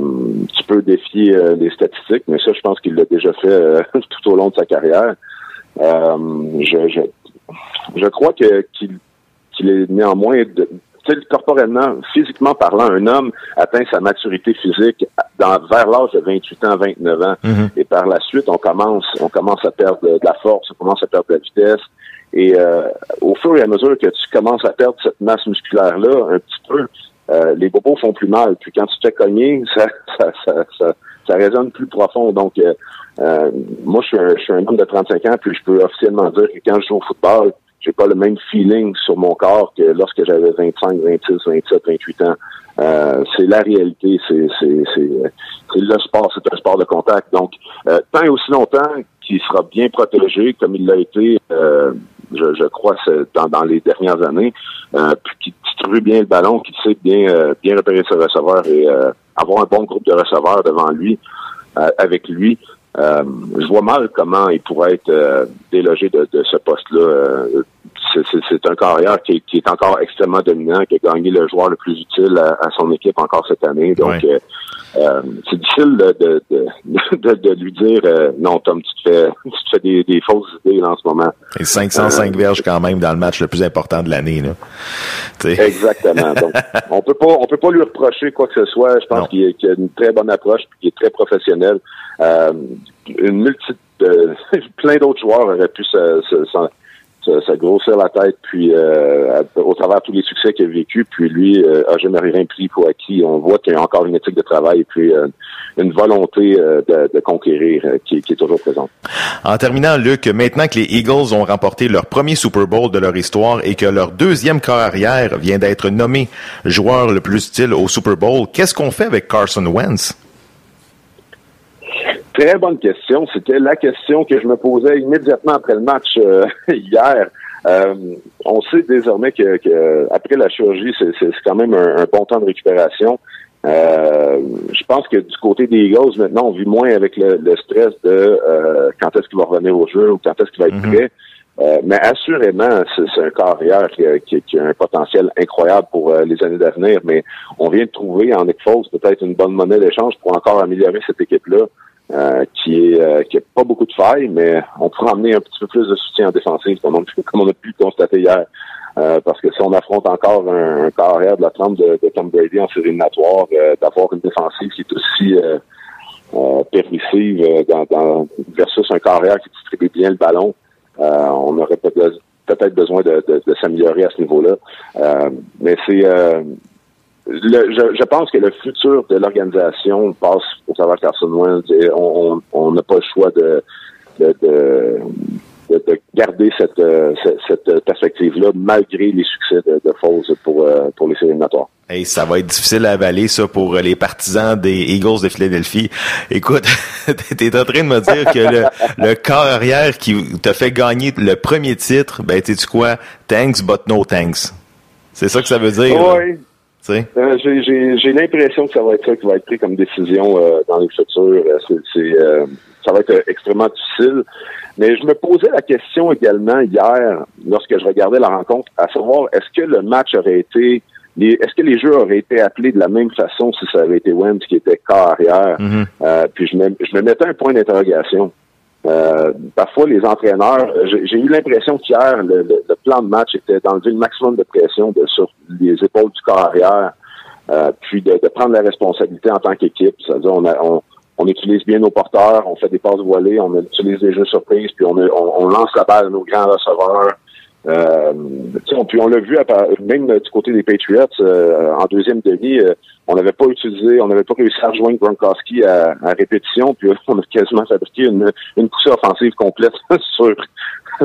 tu peux défier euh, les statistiques, mais ça, je pense qu'il l'a déjà fait euh, tout au long de sa carrière. je, je, je crois que qu'il qu'il est néanmoins de, corporellement, physiquement parlant, un homme atteint sa maturité physique dans, vers l'âge de 28 ans, 29 ans. Mm-hmm. Et par la suite, on commence, on commence à perdre de, la force, on commence à perdre de la vitesse. Et euh, au fur et à mesure que tu commences à perdre cette masse musculaire-là, un petit peu, euh, les bobos font plus mal. Puis quand tu te fais ça, ça, ça, ça, ça résonne plus profond. Donc, euh, euh moi, je suis, un, je suis un homme de 35 ans, puis je peux officiellement dire que quand je joue au football, j'ai pas le même feeling sur mon corps que lorsque j'avais 25, 26, 27, 28 ans. Euh, c'est la réalité, c'est, le sport, c'est un sport de contact. Donc, euh, tant et aussi longtemps qu'il sera bien protégé comme il l'a été, je, je, crois, dans, dans les dernières années, euh, puis qui distribue bien le ballon, qui sait bien, euh, bien repérer ses receveurs et euh, avoir un bon groupe de receveurs devant lui, euh, avec lui. je vois mal comment il pourrait être délogé de, de ce poste-là c'est un carrière qui, qui, est encore extrêmement dominant, qui a gagné le joueur le plus utile à, à son équipe encore cette année. Donc, ouais. euh, c'est difficile de, de, de, de, lui dire euh, non, Tom, tu te fais, tu te fais des, des, fausses idées là, en ce moment. Et 505 euh, verges quand même dans le match le plus important de l'année. Exactement. Donc, on peut pas, on peut pas lui reprocher quoi que ce soit. Je pense qu'il qu a une très bonne approche, qu'il est très professionnel. Euh, une multitude, plein d'autres joueurs auraient pu se, se, se ça, grossir la tête, puis euh, au travers de tous les succès qu'il a vécu, puis lui euh, a jamais rien pris pour acquis. On voit qu'il y a encore une éthique de travail et puis euh, une volonté euh, de, conquérir qui, qui, est toujours présente. En terminant, Luc, maintenant que les Eagles ont remporté leur premier Super Bowl de leur histoire et que leur deuxième corps arrière vient d'être nommé joueur le plus utile au Super Bowl, qu'est-ce qu'on fait avec Carson Wentz? Très bonne question. C'était la question que je me posais immédiatement après le match euh, hier. Euh, on sait désormais que, que après la chirurgie, c'est quand même un, un, bon temps de récupération. Euh, je pense que du côté des Eagles, maintenant, on vit moins avec le, le stress de euh, quand est-ce qu'il va revenir au jeu ou quand est-ce qu'il va être Mhm. prêt. Euh, mais assurément, c'est un carrière qui, qui, qui, a un potentiel incroyable pour euh, les années d'avenir. Mais on vient de trouver en Nick Foles peut-être une bonne monnaie d'échange pour encore améliorer cette équipe-là. Euh, qui est euh, qui a pas beaucoup de failles, mais on pourrait amener un petit peu plus de soutien en défensive, comme on, comme on a pu le constater hier. Euh, parce que si on affronte encore un, un carrière de la trempe de, de Tom Brady en série éliminatoire, euh, d'avoir une défensive qui est aussi permissive dans, dans, versus un carrière qui distribue bien le ballon. on aurait peut-être besoin de, de, s'améliorer à ce niveau-là. mais c'est je, je, pense que le futur de l'organisation passe au travers Carson Wentz et on n'a pas le choix de, de, de, de garder cette, euh, cette perspective-là malgré les succès de, de pour, euh, pour les éliminatoires. Hey, ça va être difficile à avaler, ça, pour les partisans des Eagles de Philadelphie. Écoute, t'es en train de me dire que le, le corps arrière qui t'a fait gagner le premier titre, ben, tu quoi? Thanks, but no thanks. C'est ça que ça veut dire? Oui. Euh, j'ai l'impression que ça va être ça qui va être pris comme décision euh, dans les futurs. Euh, c'est, ça va être extrêmement difficile. Mais je me posais la question également hier, lorsque je regardais la rencontre, à savoir est-ce que le match aurait été est-ce que les jeux auraient été appelés de la même façon si ça avait été Wentz qui était carrière? Mm-hmm. puis je me, je me mettais un point d'interrogation. Euh, parfois, les entraîneurs, j'ai eu l'impression qu'hier, le, plan de match était d'enlever le maximum de pression de, sur les épaules du corps arrière, euh, puis de, prendre la responsabilité en tant qu'équipe. C'est-à-dire, on, on, on, utilise bien nos porteurs, on fait des passes voilées, on utilise des jeux surprises, puis on, on, lance la balle à nos grands receveurs. Euh, puis on l'a vu même du côté des Patriots euh, en deuxième demi, euh, on n'avait pas utilisé, on n'avait pas réussi à rejoindre Gronkowski à, répétition, puis on a quasiment fabriqué une, une poussée offensive complète sur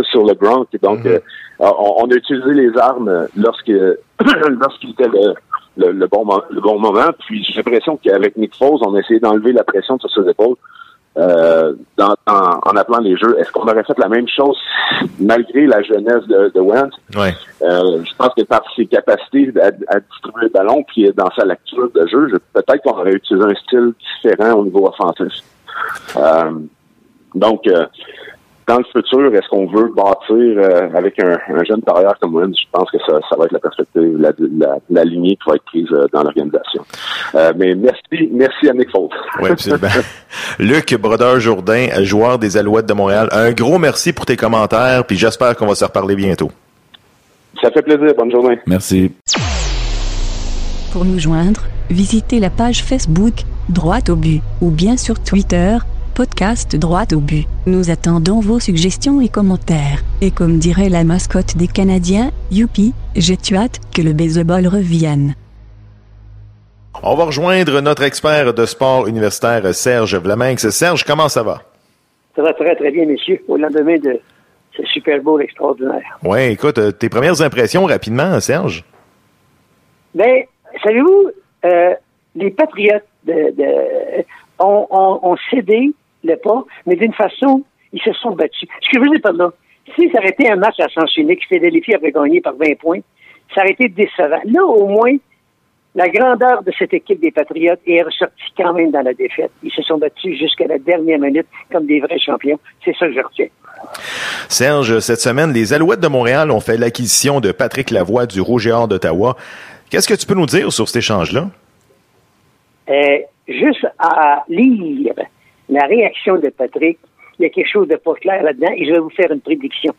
sur le Gronk. Donc mm-hmm. on, a utilisé les armes lorsque lorsqu'il était le, le, bon, le bon moment. Puis j'ai l'impression qu'avec Nick Foles, on a essayé d'enlever la pression sur ses épaules euh, dans, en, appelant les jeux. Est-ce qu'on aurait fait la même chose malgré la jeunesse de, de Wentz? Ouais. Euh, je pense que par ses capacités à, à, distribuer le ballon puis dans sa lecture de jeu, peut-être qu'on aurait utilisé un style différent au niveau offensif. Euh, donc, euh, dans le futur, est-ce qu'on veut bâtir euh, avec un, jeune carrière comme Wentz? Je pense que ça, ça va être la perspective, la, la, la lignée qui va être prise euh, dans l'organisation. Euh, mais merci, merci à Nick Foles. Oui, absolument. Luc Brodeur-Jourdain, joueur des Alouettes de Montréal, un gros merci pour tes commentaires, puis j'espère qu'on va se reparler bientôt. Ça fait plaisir. Bonne journée. Merci. Pour nous joindre, visitez la page Facebook, Droite au but, ou bien sur Twitter, podcast droit au but. Nous attendons vos suggestions et commentaires. Et comme dirait la mascotte des Canadiens, youpi, j'ai hâte que le baseball revienne. On va rejoindre notre expert de sport universitaire, Serge Vlaminx. Serge, comment ça va? Ça va très, très bien, messieurs, au lendemain de ce Super Bowl extraordinaire. Oui, écoute, euh, tes premières impressions rapidement, Serge? Bien, savez-vous, euh, les Patriotes de, ont, cédé le pas, mais d'une façon, ils se sont battus. Ce que je veux dire par là, si ça aurait été un match à sens unique, si Philadelphie avait gagné par 20 points, ça aurait été décevant. Là, au moins, la grandeur de cette équipe des Patriotes est ressortie quand même dans la défaite. Ils se sont battus jusqu'à la dernière minute comme des vrais champions. C'est ça que je retiens. Serge, cette semaine, les Alouettes de Montréal ont fait l'acquisition de Patrick Lavoie du Rouge et Or d'Ottawa. Qu'est-ce que tu peux nous dire sur cet échange-là? Euh, juste à lire la réaction de Patrick, il y a quelque chose de pas clair là-dedans et je vais vous faire une prédiction.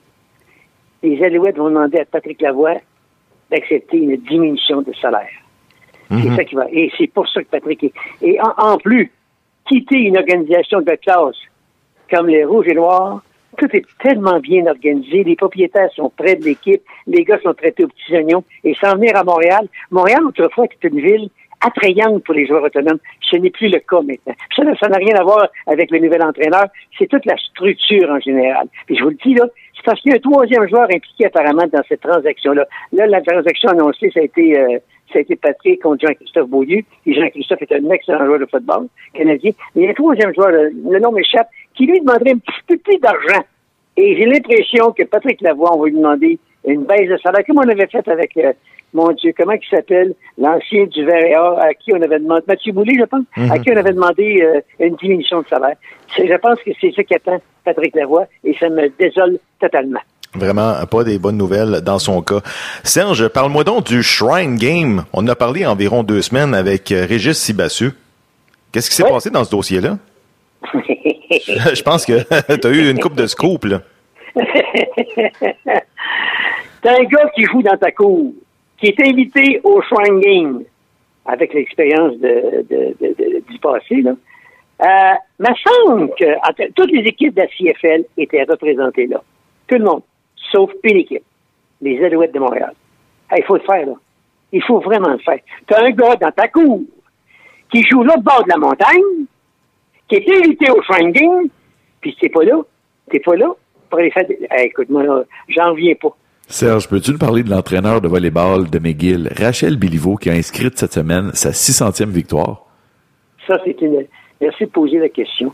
Les Alouettes vont demander à Patrick Lavoie d'accepter une diminution de salaire. C'est mhm. ça qui va. Et c'est pour ça que Patrick est. Et en, plus, quitter une organisation de classe comme les Rouges et Noirs, tout est tellement bien organisé. Les propriétaires sont près de l'équipe. Les gars sont traités aux petits oignons. Et sans venir à Montréal, Montréal, autrefois, était une ville attrayante pour les joueurs autonomes. Ce n'est plus le cas maintenant. Ça, n'a rien à voir avec le nouvel entraîneur. C'est toute la structure en général. Puis je vous le dis, là, c'est parce qu'il y a un troisième joueur impliqué apparemment dans cette transaction-là. Là, la transaction annoncée, ça a été, euh, ça a été Patrick contre Jean-Christophe Beaulieu. Et Jean-Christophe est un excellent joueur de football canadien. Mais il y a un troisième joueur, le nom m'échappe, qui lui demanderait un petit peu plus d'argent. Et j'ai l'impression que Patrick Lavoie, on va lui demander une baisse de salaire, comme on avait fait avec euh, mon Dieu, comment il s'appelle, l'ancien du VRA, à qui on avait demandé, Mathieu Boulay, je pense, à mhm. qui on avait demandé euh, une diminution de salaire. Je pense que c'est ce qu'attend Patrick Lavoie et ça me désole totalement. Vraiment, pas des bonnes nouvelles dans son cas. Serge, parle-moi donc du Shrine Game. On a parlé environ deux semaines avec euh, Régis Sibassu. Qu'est-ce qui s'est passé dans ce dossier-là? je pense que tu as eu une coupe de scoop, là. T'as un gars qui joue dans ta cour qui est invité au Shrine Game avec l'expérience du passé, là, Euh, me semble que toutes les équipes de la CFL étaient représentées là. Tout le monde, sauf une équipe, les Alouettes de Montréal. Il faut le faire, là. Il faut vraiment le faire. Tu as un gars dans ta cour qui joue l'autre bord de la montagne, qui est invité au Shrine puis t'es pas là. T'es pas là pour aller faire... Écoute, moi, là, j'en reviens pas. Serge, peux-tu nous parler de l'entraîneur de volleyball de McGill, Rachel Biliveau, qui a inscrit cette semaine sa 600e victoire? Ça, c'est une... Merci de poser la question.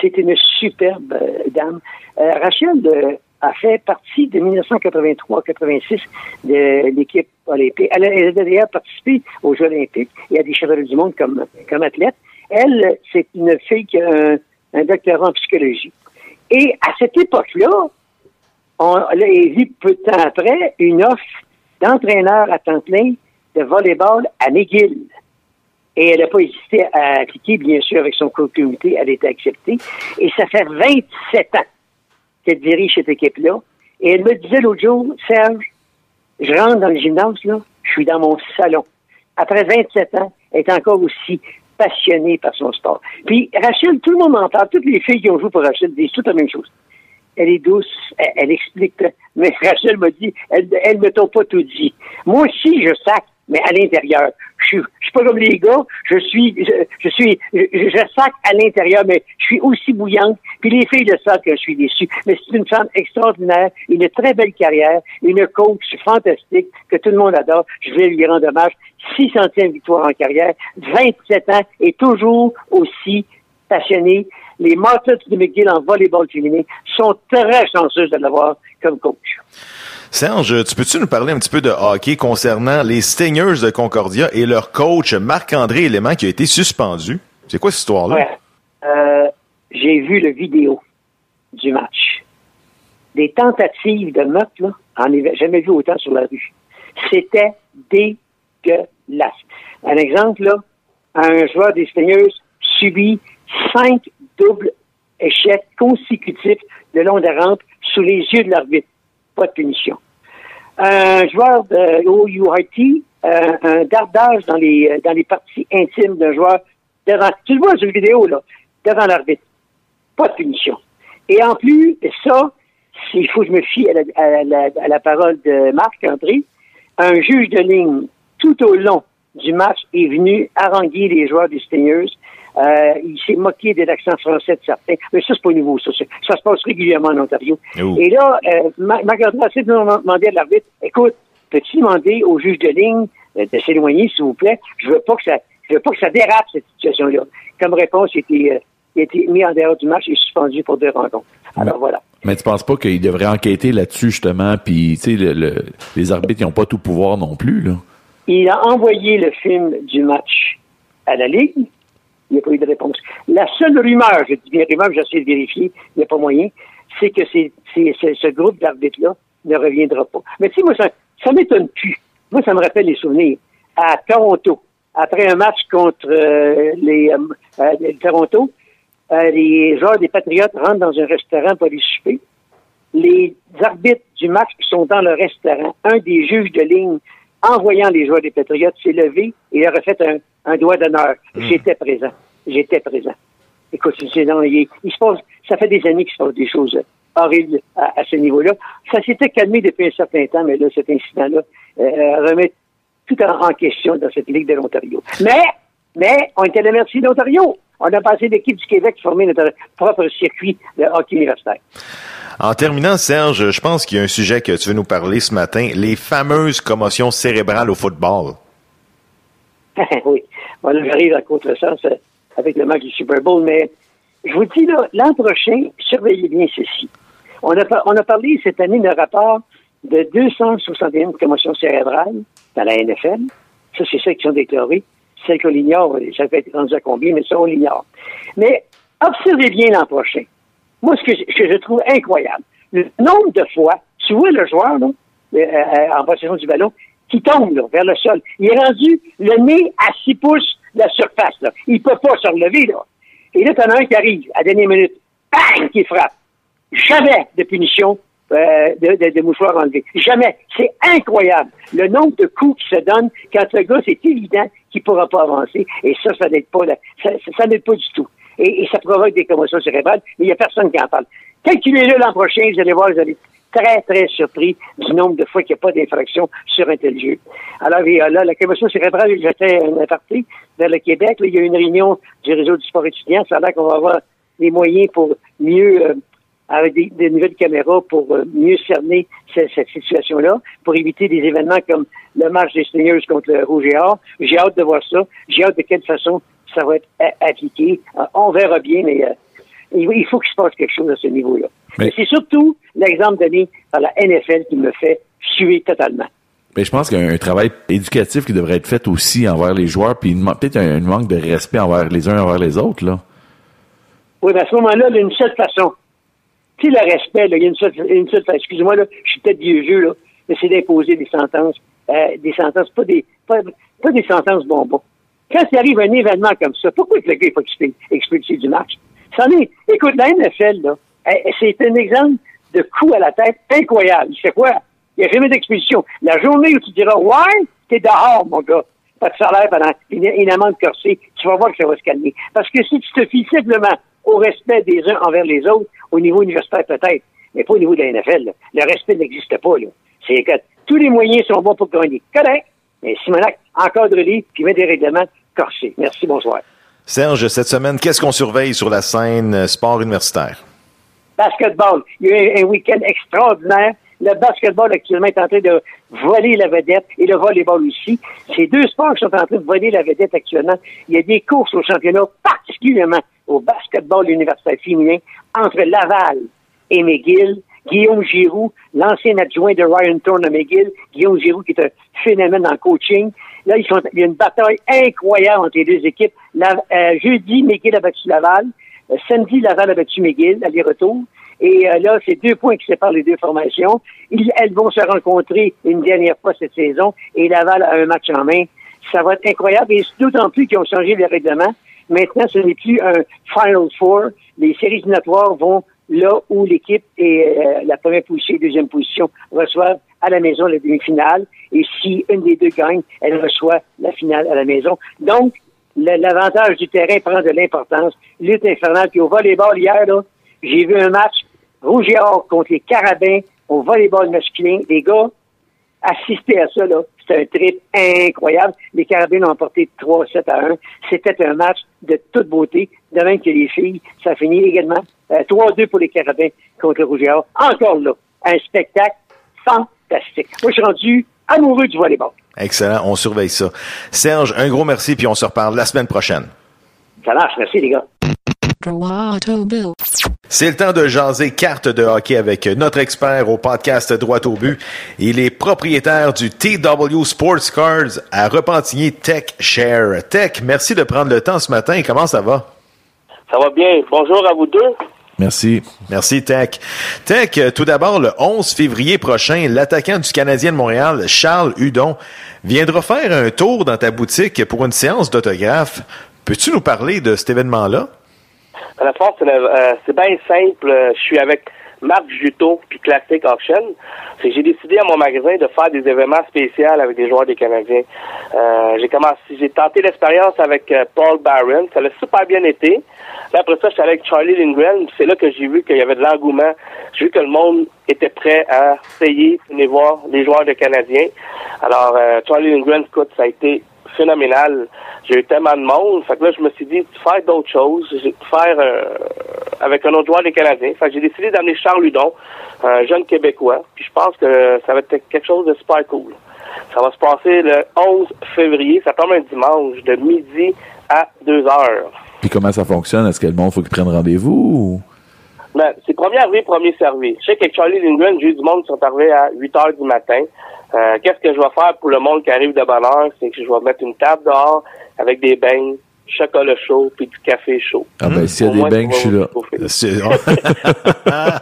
C'est une superbe euh, dame. Euh, Rachel euh, a fait partie de 1983-86 de l'équipe olympique. Elle a, d'ailleurs participé aux Jeux olympiques et à des championnats du monde comme, athlète. Elle, c'est une fille qui a un doctorat en psychologie. Et à cette époque-là, on a vu peu de temps après une offre d'entraîneur à temps plein de volleyball à McGill. Et elle n'a pas hésité à appliquer, bien sûr, avec son comité, elle a été acceptée. Et ça fait 27 ans qu'elle dirige cette équipe-là. Et elle me disait l'autre jour, Serge, je rentre dans le gymnase, là, je suis dans mon salon. Après 27 ans, elle est encore aussi passionnée par son sport. Puis Rachel, tout le monde en parle, toutes les filles qui ont joué pour Rachel disent tout la même chose. Elle est douce, elle, elle explique, mais Rachel m'a dit, elle, elle ne pas tout dit. Moi aussi, je sac, mais à l'intérieur. Je suis, je suis pas comme les gars, je suis, je, suis, je, sac à l'intérieur, mais je suis aussi bouillante. Puis les filles le savent que je suis déçu. Mais c'est une femme extraordinaire, une très belle carrière, une coach fantastique que tout le monde adore. Je vais lui rendre hommage. 600e victoire en carrière, 27 ans et toujours aussi passionnée. Les Martins de McGill en volleyball féminin sont très chanceuses de l'avoir comme coach. Serge, tu peux-tu nous parler un petit peu de hockey concernant les Stingers de Concordia et leur coach Marc-André Élément qui a été suspendu? C'est quoi cette histoire-là? Ouais. Euh, j'ai vu le vidéo du match. Des tentatives de meurtre, là, en ai jamais vu autant sur la rue. C'était dégueulasse. Un exemple, là, un joueur des Stingers subit cinq doubles échecs consécutifs le long de la rampe sous les yeux de l'arbitre. Pas de punition. Un joueur de OURT, euh, un dardage dans les, dans les parties intimes d'un joueur devant, tu le vois sur vidéo, là, devant l'arbitre. Pas de punition. Et en plus, ça, il faut que je me fie à la parole de Marc André, un juge de ligne tout au long du match est venu haranguer les joueurs des Stingers. Euh, il s'est moqué de l'accent français de certains. Mais ça, c'est pas nouveau, ça. Ça se passe régulièrement en Ontario. Oh. Et là, euh, André a essayé de demander à l'arbitre, écoute, peux-tu demander au juge de ligne euh, de s'éloigner, s'il vous plaît? Je veux pas que ça, je veux pas que ça dérape, cette situation-là. Comme réponse, il a été, euh, il été mis en dehors du match et suspendu pour deux rencontres. Alors Mais- voilà. Mais tu penses pas qu'il devrait enquêter là-dessus, justement, puis, tu sais, le- le- les arbitres, ils n'ont pas tout pouvoir non plus, là? Il a envoyé le film du match à la Ligue. Il n'y a pas eu de réponse. La seule rumeur, je dis bien rumeur, j'essaie de vérifier, il n'y a pas moyen, c'est que ce groupe d'arbitres-là ne reviendra pas. Mais tu sais, moi, ça, ça m'étonne plus. Moi, ça me rappelle les souvenirs. À Toronto, après un match contre euh, les, euh, euh, les Toronto, les joueurs des Patriotes rentrent dans un restaurant pour aller souper les arbitres du match sont dans le restaurant, un des juges de ligne, en voyant les joueurs des Patriotes, s'est levé et leur a fait un, un doigt d'honneur. J'étais présent. J'étais présent. Écoute, c'est, non, il, il se passe, ça fait des années qu'il se passe des choses horribles à, à ce niveau-là. Ça s'était calmé depuis un certain temps, mais là, cet incident-là euh, remet tout en, en question dans cette Ligue de l'Ontario. Mais, mais, on était à la merci de l'Ontario. On a passé l'équipe du Québec qui formait notre propre circuit de hockey universitaire. En terminant, Serge, je pense qu'il y a un sujet que tu veux nous parler ce matin, les fameuses commotions cérébrales au football. oui. Bon, j'arrive à contresens euh, avec le match du Super Bowl, mais je vous dis, là, l'an prochain, surveillez bien ceci. On a, on a parlé cette année d'un rapport de 261 commotions cérébrales dans la NFL. Ça, c'est celles qui sont déclarées. Celles qu'on ignore, ça peut être rendu à combien, mais ça, on l'ignore. Mais observez bien l'an prochain. Moi, ce que je, trouve incroyable, le nombre de fois, tu vois le joueur, là, euh, euh, en possession du ballon, qui tombe là, vers le sol. Il est rendu le nez à 6 pouces de la surface. Là. Il peut pas se relever. Là. Et là, t'en as un qui arrive à la dernière minute, bang, qui frappe. Jamais de punition euh, de, de, de mouchoir enlevé. Jamais. C'est incroyable. Le nombre de coups qui se donnent quand le gars, c'est évident qu'il pourra pas avancer. Et ça, ça n'aide pas, là. ça, ça, n'aide pas du tout. et, et ça provoque des commotions cérébrales, mais il n'y a personne qui en parle. Calculez-le l'an prochain, vous allez voir, vous allez très, très surpris du nombre de fois qu'il n'y a pas d'infraction sur un tel jeu. Alors, là, la commission cérébrale, fait un aparté vers le Québec. Là, il y a une réunion du réseau du sport étudiant. Ça a l'air qu'on va avoir les moyens pour mieux, euh, avec des, des, nouvelles caméras, pour euh, mieux cerner cette, cette situation-là, pour éviter des événements comme le match des Stingers contre le Rouge et Or. J'ai hâte de voir ça. J'ai hâte de quelle façon ça va être appliqué. on verra bien, mais il faut qu'il se passe quelque chose à ce niveau-là. Mais, c'est surtout l'exemple donné par la NFL qui me fait suer totalement. Mais je pense qu'il y a un travail éducatif qui devrait être fait aussi envers les joueurs, puis peut-être un manque de respect envers les uns envers les autres, là. Oui, mais à ce moment-là, il y a une seule façon. Tu sais, le respect, là, il y a une seule, une seule. Excusez-moi, là, je suis peut-être vieux jeu, là, mais c'est d'imposer des sentences, euh, des sentences, pas des, pas, pas des sentences bonbons. Quand il arrive un événement comme ça, pourquoi que le gars, il faut expulser du match? Ça est, écoute, la NFL, là, c'est un exemple de coup à la tête incroyable. Fait quoi? Il n'y a jamais d'expulsion. La journée où tu diras, ouais, t'es dehors, mon gars. Pas de salaire pendant une, une amende corsée, tu vas voir que ça va se calmer. Parce que si tu te fies simplement au respect des uns envers les autres, au niveau universitaire peut-être, mais pas au niveau de la NFL, le respect n'existe pas, C'est que tous les moyens sont bons pour gagner. Correct. Mais Simonac, encadre-les, puis met des règlements corsés. Merci, bonsoir. Serge, cette semaine, qu'est-ce qu'on surveille sur la scène euh, sport universitaire? Basketball. Il y a eu un week-end extraordinaire. Le basketball actuellement est en train de voler la vedette et le volleyball aussi. Ces deux sports qui sont en train de voler la vedette actuellement. Il y a des courses au championnat, particulièrement au basketball universitaire féminin, entre Laval et McGill. Guillaume Giroux, l'ancien adjoint de Ryan Thorne à McGill. Guillaume Giroux qui est un phénomène en coaching. Là, ils sont, il y a une bataille incroyable entre les deux équipes. Euh, jeudi, McGill a battu Laval. Euh, samedi, Laval a battu McGill, aller-retour. Et euh, là, c'est deux points qui séparent les deux formations. elles vont se rencontrer une dernière fois cette saison et Laval a un match en main. Ça va être incroyable et d'autant plus qu'ils ont changé les règlements. Maintenant, ce n'est plus un Final Four. Les séries éliminatoires vont là où l'équipe est la première position et deuxième position reçoivent à la maison la demi-finale. Et si une des deux gagne, elle reçoit la finale à la maison. Donc, l'avantage du terrain prend de l'importance. Lutte infernale. Puis au volleyball, hier, j'ai vu un match rouge et or contre les Carabins au volleyball masculin. Les gars, assister à ça, là, c'était un trip incroyable. Les Carabins ont emporté 3-7 à 1. C'était un match de toute beauté. De même que les filles, ça finit également 3-2 euh, pour les Carabins contre le Rouge et Or. Encore là, un spectacle fantastique. Moi, je suis rendu amoureux du volleyball. Excellent, on surveille ça. Serge, un gros merci, puis on se reparle la semaine prochaine. Ça marche, merci les gars. C'est le temps de jaser carte de hockey avec notre expert au podcast Droit au but. Il est propriétaire du TW Sports Cards à Repentigny Tech Share. Tech, merci de prendre le temps ce matin. Comment ça va? Ça va bien. Bonjour à vous deux. Merci. Merci, Tech. Tech, euh, tout d'abord, le 11 février prochain, l'attaquant du Canadien de Montréal, Charles Hudon, viendra faire un tour dans ta boutique pour une séance d'autographe. Peux-tu nous parler de cet événement-là? À la force, euh, c'est bien simple. Je suis avec Marc Juteau puis Classic Auction. J'ai décidé à mon magasin de faire des événements spéciaux avec des joueurs des Canadiens. Euh, j'ai commencé, j'ai tenté l'expérience avec Paul Barron. Ça a super bien été après ça, allé avec Charlie Lindgren. C'est là que j'ai vu qu'il y avait de l'engouement. J'ai vu que le monde était prêt à payer, venir voir les joueurs de Canadiens. Alors, euh, Charlie Lindgren, écoute, ça a été phénoménal. J'ai eu tellement de monde. Fait que là, je me suis dit, faire d'autres choses, faire euh, avec un autre joueur des Canadiens. Fait que j'ai décidé d'amener Charles Ludon, un jeune Québécois. Puis je pense que ça va être quelque chose de super cool. Ça va se passer le 11 février. Ça tombe un dimanche de midi à 2 heures. Puis comment ça fonctionne? Est-ce que le monde faut qu'il prenne rendez-vous Ben, c'est premier arrivé, premier servi. Je sais qu'avec Charlie Lindgren, j'ai eu du monde qui sont arrivés à 8 heures du matin. Euh, qu'est-ce que je vais faire pour le monde qui arrive de bonne heure? C'est que je vais mettre une table dehors avec des beignes, chocolat chaud puis du café chaud. Ah ben, s'il y a des beignes, je suis là.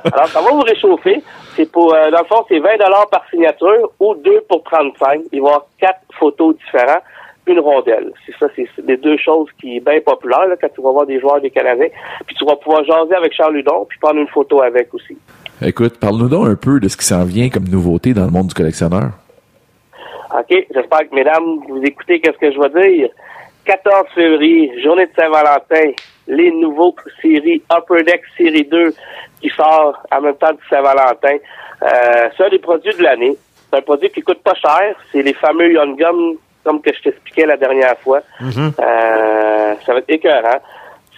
Alors, ça va vous réchauffer. C'est pour, euh, dans le fond, c'est 20 par signature ou 2 pour 35. Il va y avoir quatre photos différentes une rondelle. C'est ça, c'est les deux choses qui est bien populaire là, quand tu vas voir des joueurs des Canadiens. Puis tu vas pouvoir jaser avec Charles Ludon, puis prendre une photo avec aussi. Écoute, parle-nous donc un peu de ce qui s'en vient comme nouveauté dans le monde du collectionneur. OK, j'espère que mesdames, vous écoutez qu'est-ce que je vais dire. 14 février, journée de Saint-Valentin, les nouveaux séries Upper Deck Série 2 qui sort en même temps du Saint-Valentin. Euh, c'est un des produits de l'année. C'est un produit qui coûte pas cher. C'est les fameux Young Guns, comme que je t'expliquais la dernière fois. Euh, ça va être écœurant.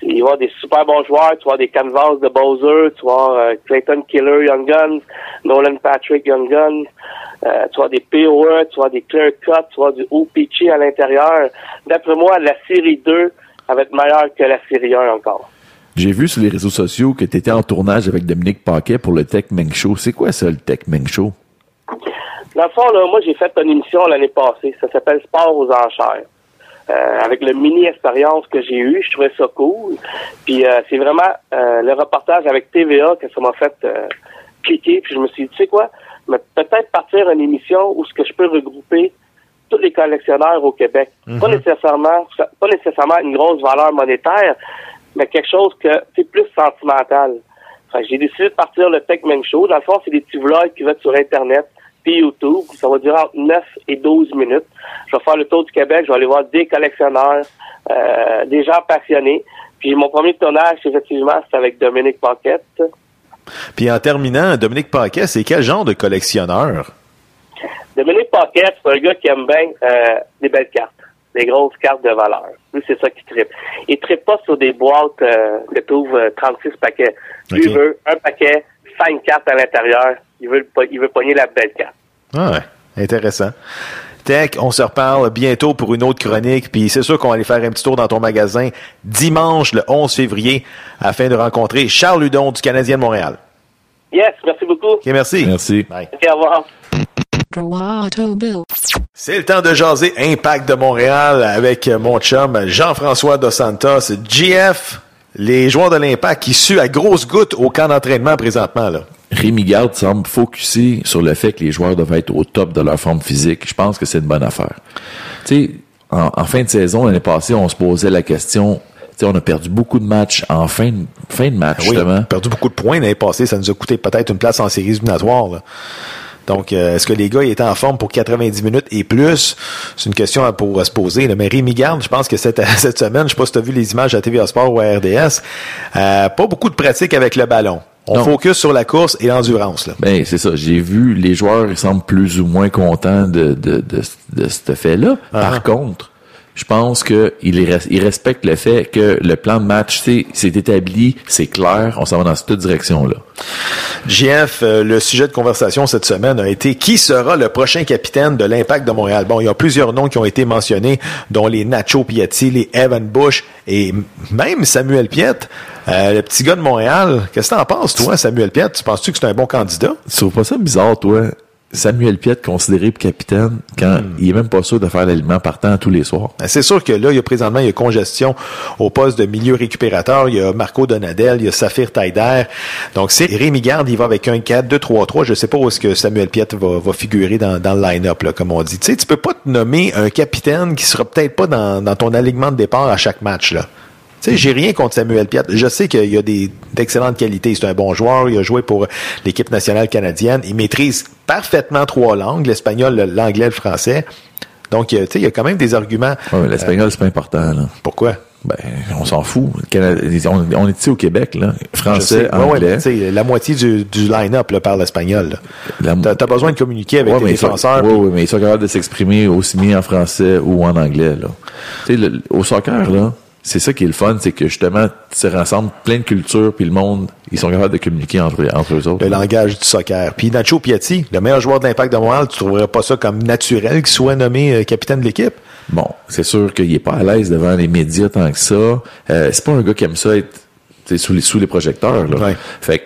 Il va y avoir des super bons joueurs. Tu vas avoir des Canvas de Bowser. Tu vas avoir euh, Clayton Killer Young Guns, Nolan Patrick Young Guns. Euh, tu vas avoir des POE, tu vas avoir des Clear Cut, tu vas avoir du OPG à l'intérieur. D'après moi, la série 2 elle va être meilleure que la série 1 encore. J'ai vu sur les réseaux sociaux que tu étais en tournage avec Dominique Paquet pour le Tech Meng Show. C'est quoi ça, le Tech Meng Show? Dans le fond, là, moi, j'ai fait une émission l'année passée. Ça s'appelle Sport aux enchères. Euh, avec le mini expérience que j'ai eu, je trouvais ça cool. Puis euh, c'est vraiment euh, le reportage avec TVA que ça m'a fait euh, cliquer. Puis je me suis dit, tu sais quoi, mais peut-être partir une émission où ce que je peux regrouper tous les collectionneurs au Québec. Pas nécessairement, pas nécessairement une grosse valeur monétaire, mais quelque chose que c'est plus sentimental. J'ai décidé de partir le Tech Meng Show. Dans le fond, c'est des petits vlogs qui vont être sur Internet puis YouTube. Ça va durer entre 9 et 12 minutes. Je vais faire le tour du Québec. Je vais aller voir des collectionneurs, euh, des gens passionnés. Puis mon premier tournage, effectivement, c'est avec Dominique Paquette. Puis en terminant, Dominique Paquet, c'est quel genre de collectionneur? Dominique Paquette, c'est un gars qui aime bien euh, des belles cartes, des grosses cartes de valeur. Lui, c'est ça qui tripe. Il tripe pas sur des boîtes euh, que ouvres 36 paquets. Lui, veut un paquet, cinq cartes à l'intérieur. Il veut, il veut pogner la belle carte. Ah ouais, intéressant. Tech, on se reparle bientôt pour une autre chronique, puis c'est sûr qu'on va aller faire un petit tour dans ton magasin dimanche le 11 février afin de rencontrer Charles Ludon du Canadien de Montréal. Yes, merci beaucoup. OK, merci. Merci. Bye. Au revoir. But. C'est le temps de jaser Impact de Montréal avec mon chum Jean-François Dos Santos. GF, les joueurs de l'Impact qui suent à grosses gouttes au camp d'entraînement présentement. Là. Rémi Garde semble focusser sur le fait que les joueurs doivent être au top de leur forme physique. Je pense que c'est une bonne affaire. Tu sais, en, en fin de saison, l'année passée, on se posait la question, tu sais, on a perdu beaucoup de matchs en fin de, fin de match, Oui, on a perdu beaucoup de points l'année passée. Ça nous a coûté peut-être une place en séries éliminatoires. Donc, euh, est-ce que les gars étaient en forme pour 90 minutes et plus? C'est une question à, pour, à se poser. là. Mais Rémi Garde, je pense que cette, cette semaine, je sais pas si tu as vu les images à TVA Sport ou à RDS, euh, pas beaucoup de pratique avec le ballon. On Non. focus sur la course et l'endurance. là. Ben, c'est ça. J'ai vu les joueurs, ils semblent plus ou moins contents de, de, de, de ce fait-là. Ah. Par contre, je pense que ils res- ils respectent le fait que le plan de match, c'est établi, c'est clair, on s'en va dans cette direction-là. JF, euh, le sujet de conversation cette semaine a été qui sera le prochain capitaine de l'Impact de Montréal? Bon, il y a plusieurs noms qui ont été mentionnés, dont les Nacho Piatti, les Evan Bush et même Samuel Piette, euh, le petit gars de Montréal. Qu'est-ce que t'en penses, toi, Samuel Piette? Tu penses-tu que c'est un bon candidat? Tu trouves pas ça bizarre, toi, Samuel Piette considéré pour capitaine quand Hmm. il est même pas sûr de faire l'aliment partant tous les soirs? Ben, C'est sûr que là, il y a présentement, il y a congestion au poste de milieu récupérateur. Il y a Marco Donadel, il y a Saphir Taider. Donc, c'est Rémi Garde, il va avec un 4-2-3-3. Je sais pas où est-ce que Samuel Piette va, va figurer dans, dans le line-up, là, comme on dit. Tu sais, tu peux pas te nommer un capitaine qui sera peut-être pas dans, dans ton alignement de départ à chaque match, là. Tu sais, j'ai rien contre Samuel Piette. Je sais qu'il y a des d'excellentes qualités. C'est un bon joueur. Il a joué pour l'équipe nationale canadienne. Il maîtrise parfaitement trois langues, l'espagnol, l'anglais, le français. Donc, euh, tu sais, il y a quand même des arguments. Ouais, mais l'espagnol, c'est pas important, là. Pourquoi? Ben, on s'en fout. On, on est ici au Québec, là. Français, sais. Ouais, ouais, anglais. la moitié du, du line-up là, parle espagnol. T'as as besoin de communiquer avec Ouais, sont- défenseurs. puis- ouais, mais ils sont capables de s'exprimer aussi bien en français ou en anglais, là. Tu sais, le- au soccer, là, c'est ça qui est le fun, c'est que justement, tu rassembles plein de cultures, puis le monde, ils sont capables de communiquer entre, entre eux autres. le langage du soccer. Puis Nacho Piatti, le meilleur joueur de l'Impact de Montréal, tu trouverais pas ça comme naturel qu'il soit nommé euh, capitaine de l'équipe? Bon, c'est sûr qu'il est pas à l'aise devant les médias tant que ça. Euh, c'est pas un gars qui aime ça être sous les, sous les projecteurs, là. Ouais. Fait que,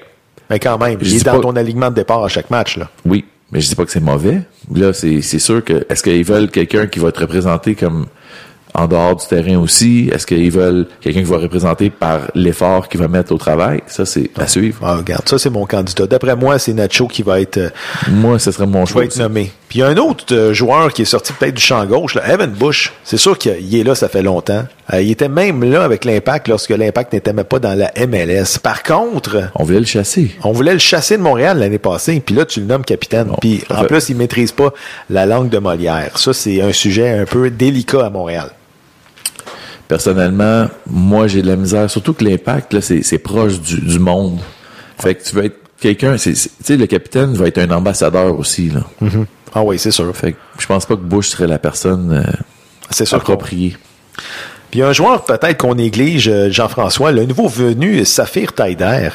Mais quand même, il est dans pas- ton alignement de départ à chaque match. Là. oui, mais je dis pas que c'est mauvais. Là, c'est, c'est sûr que, est-ce qu'ils veulent quelqu'un qui va te représenter comme en dehors du terrain aussi? Est-ce qu'ils veulent quelqu'un qui va représenter par l'effort qu'il va mettre au travail? Ça, c'est à suivre. Ah, regarde, ça c'est mon candidat. D'après moi, c'est Nacho qui va être, euh, Moi, ce serait mon choix. va être aussi. nommé. Puis il y a un autre euh, joueur qui est sorti peut-être du champ gauche, là, Evan Bush. C'est sûr qu'il il est là, ça fait longtemps. Euh, il était même là avec l'Impact lorsque l'Impact n'était même pas dans la MLS. Par contre, On voulait le chasser. On voulait le chasser de Montréal l'année passée, puis là, tu le nommes capitaine. Bon, puis en plus, il maîtrise pas la langue de Molière. Ça, c'est un sujet un peu délicat à Montréal. Personnellement, moi, j'ai de la misère. Surtout que l'impact, là, c'est, c'est proche du, du monde. Fait que tu veux être quelqu'un, tu sais, le capitaine va être un ambassadeur aussi, là. Ah oui, c'est sûr. Fait que je pense pas que Bush serait la personne euh, C'est sûr. appropriée. Puis un joueur peut-être qu'on néglige, euh, Jean-François, le nouveau venu, Saphir Taider.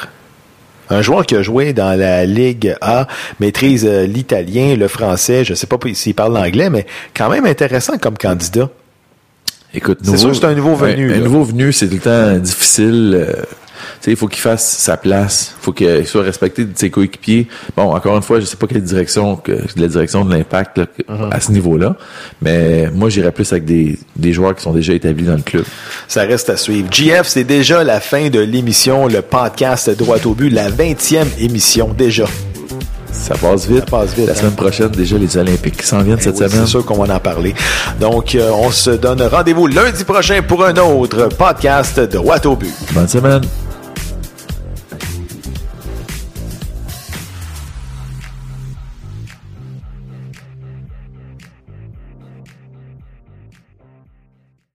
Un joueur qui a joué dans la Ligue A, maîtrise euh, l'italien, le français, je sais pas s'il parle l'anglais, mais quand même intéressant comme candidat. Écoute, C'est sûr que c'est un nouveau venu, Un, nouveau venu, c'est tout le temps difficile. euh, tu sais, il faut qu'il fasse sa place. Il faut qu'il soit respecté de ses coéquipiers. Bon, encore une fois, je sais pas quelle direction que la direction de l'impact là, Uh-huh. à ce niveau-là. Mais moi, j'irais plus avec des, des joueurs qui sont déjà établis dans le club. Ça reste à suivre. GF, c'est déjà la fin de l'émission, le podcast Droit au but, la 20e émission déjà. Ça passe vite. Ça passe vite, La hein. semaine prochaine, déjà, les Olympiques qui s'en viennent cette Eh oui, semaine. C'est sûr qu'on va en parler. Donc, euh, on se donne rendez-vous lundi prochain pour un autre podcast Droit au but. Bonne semaine.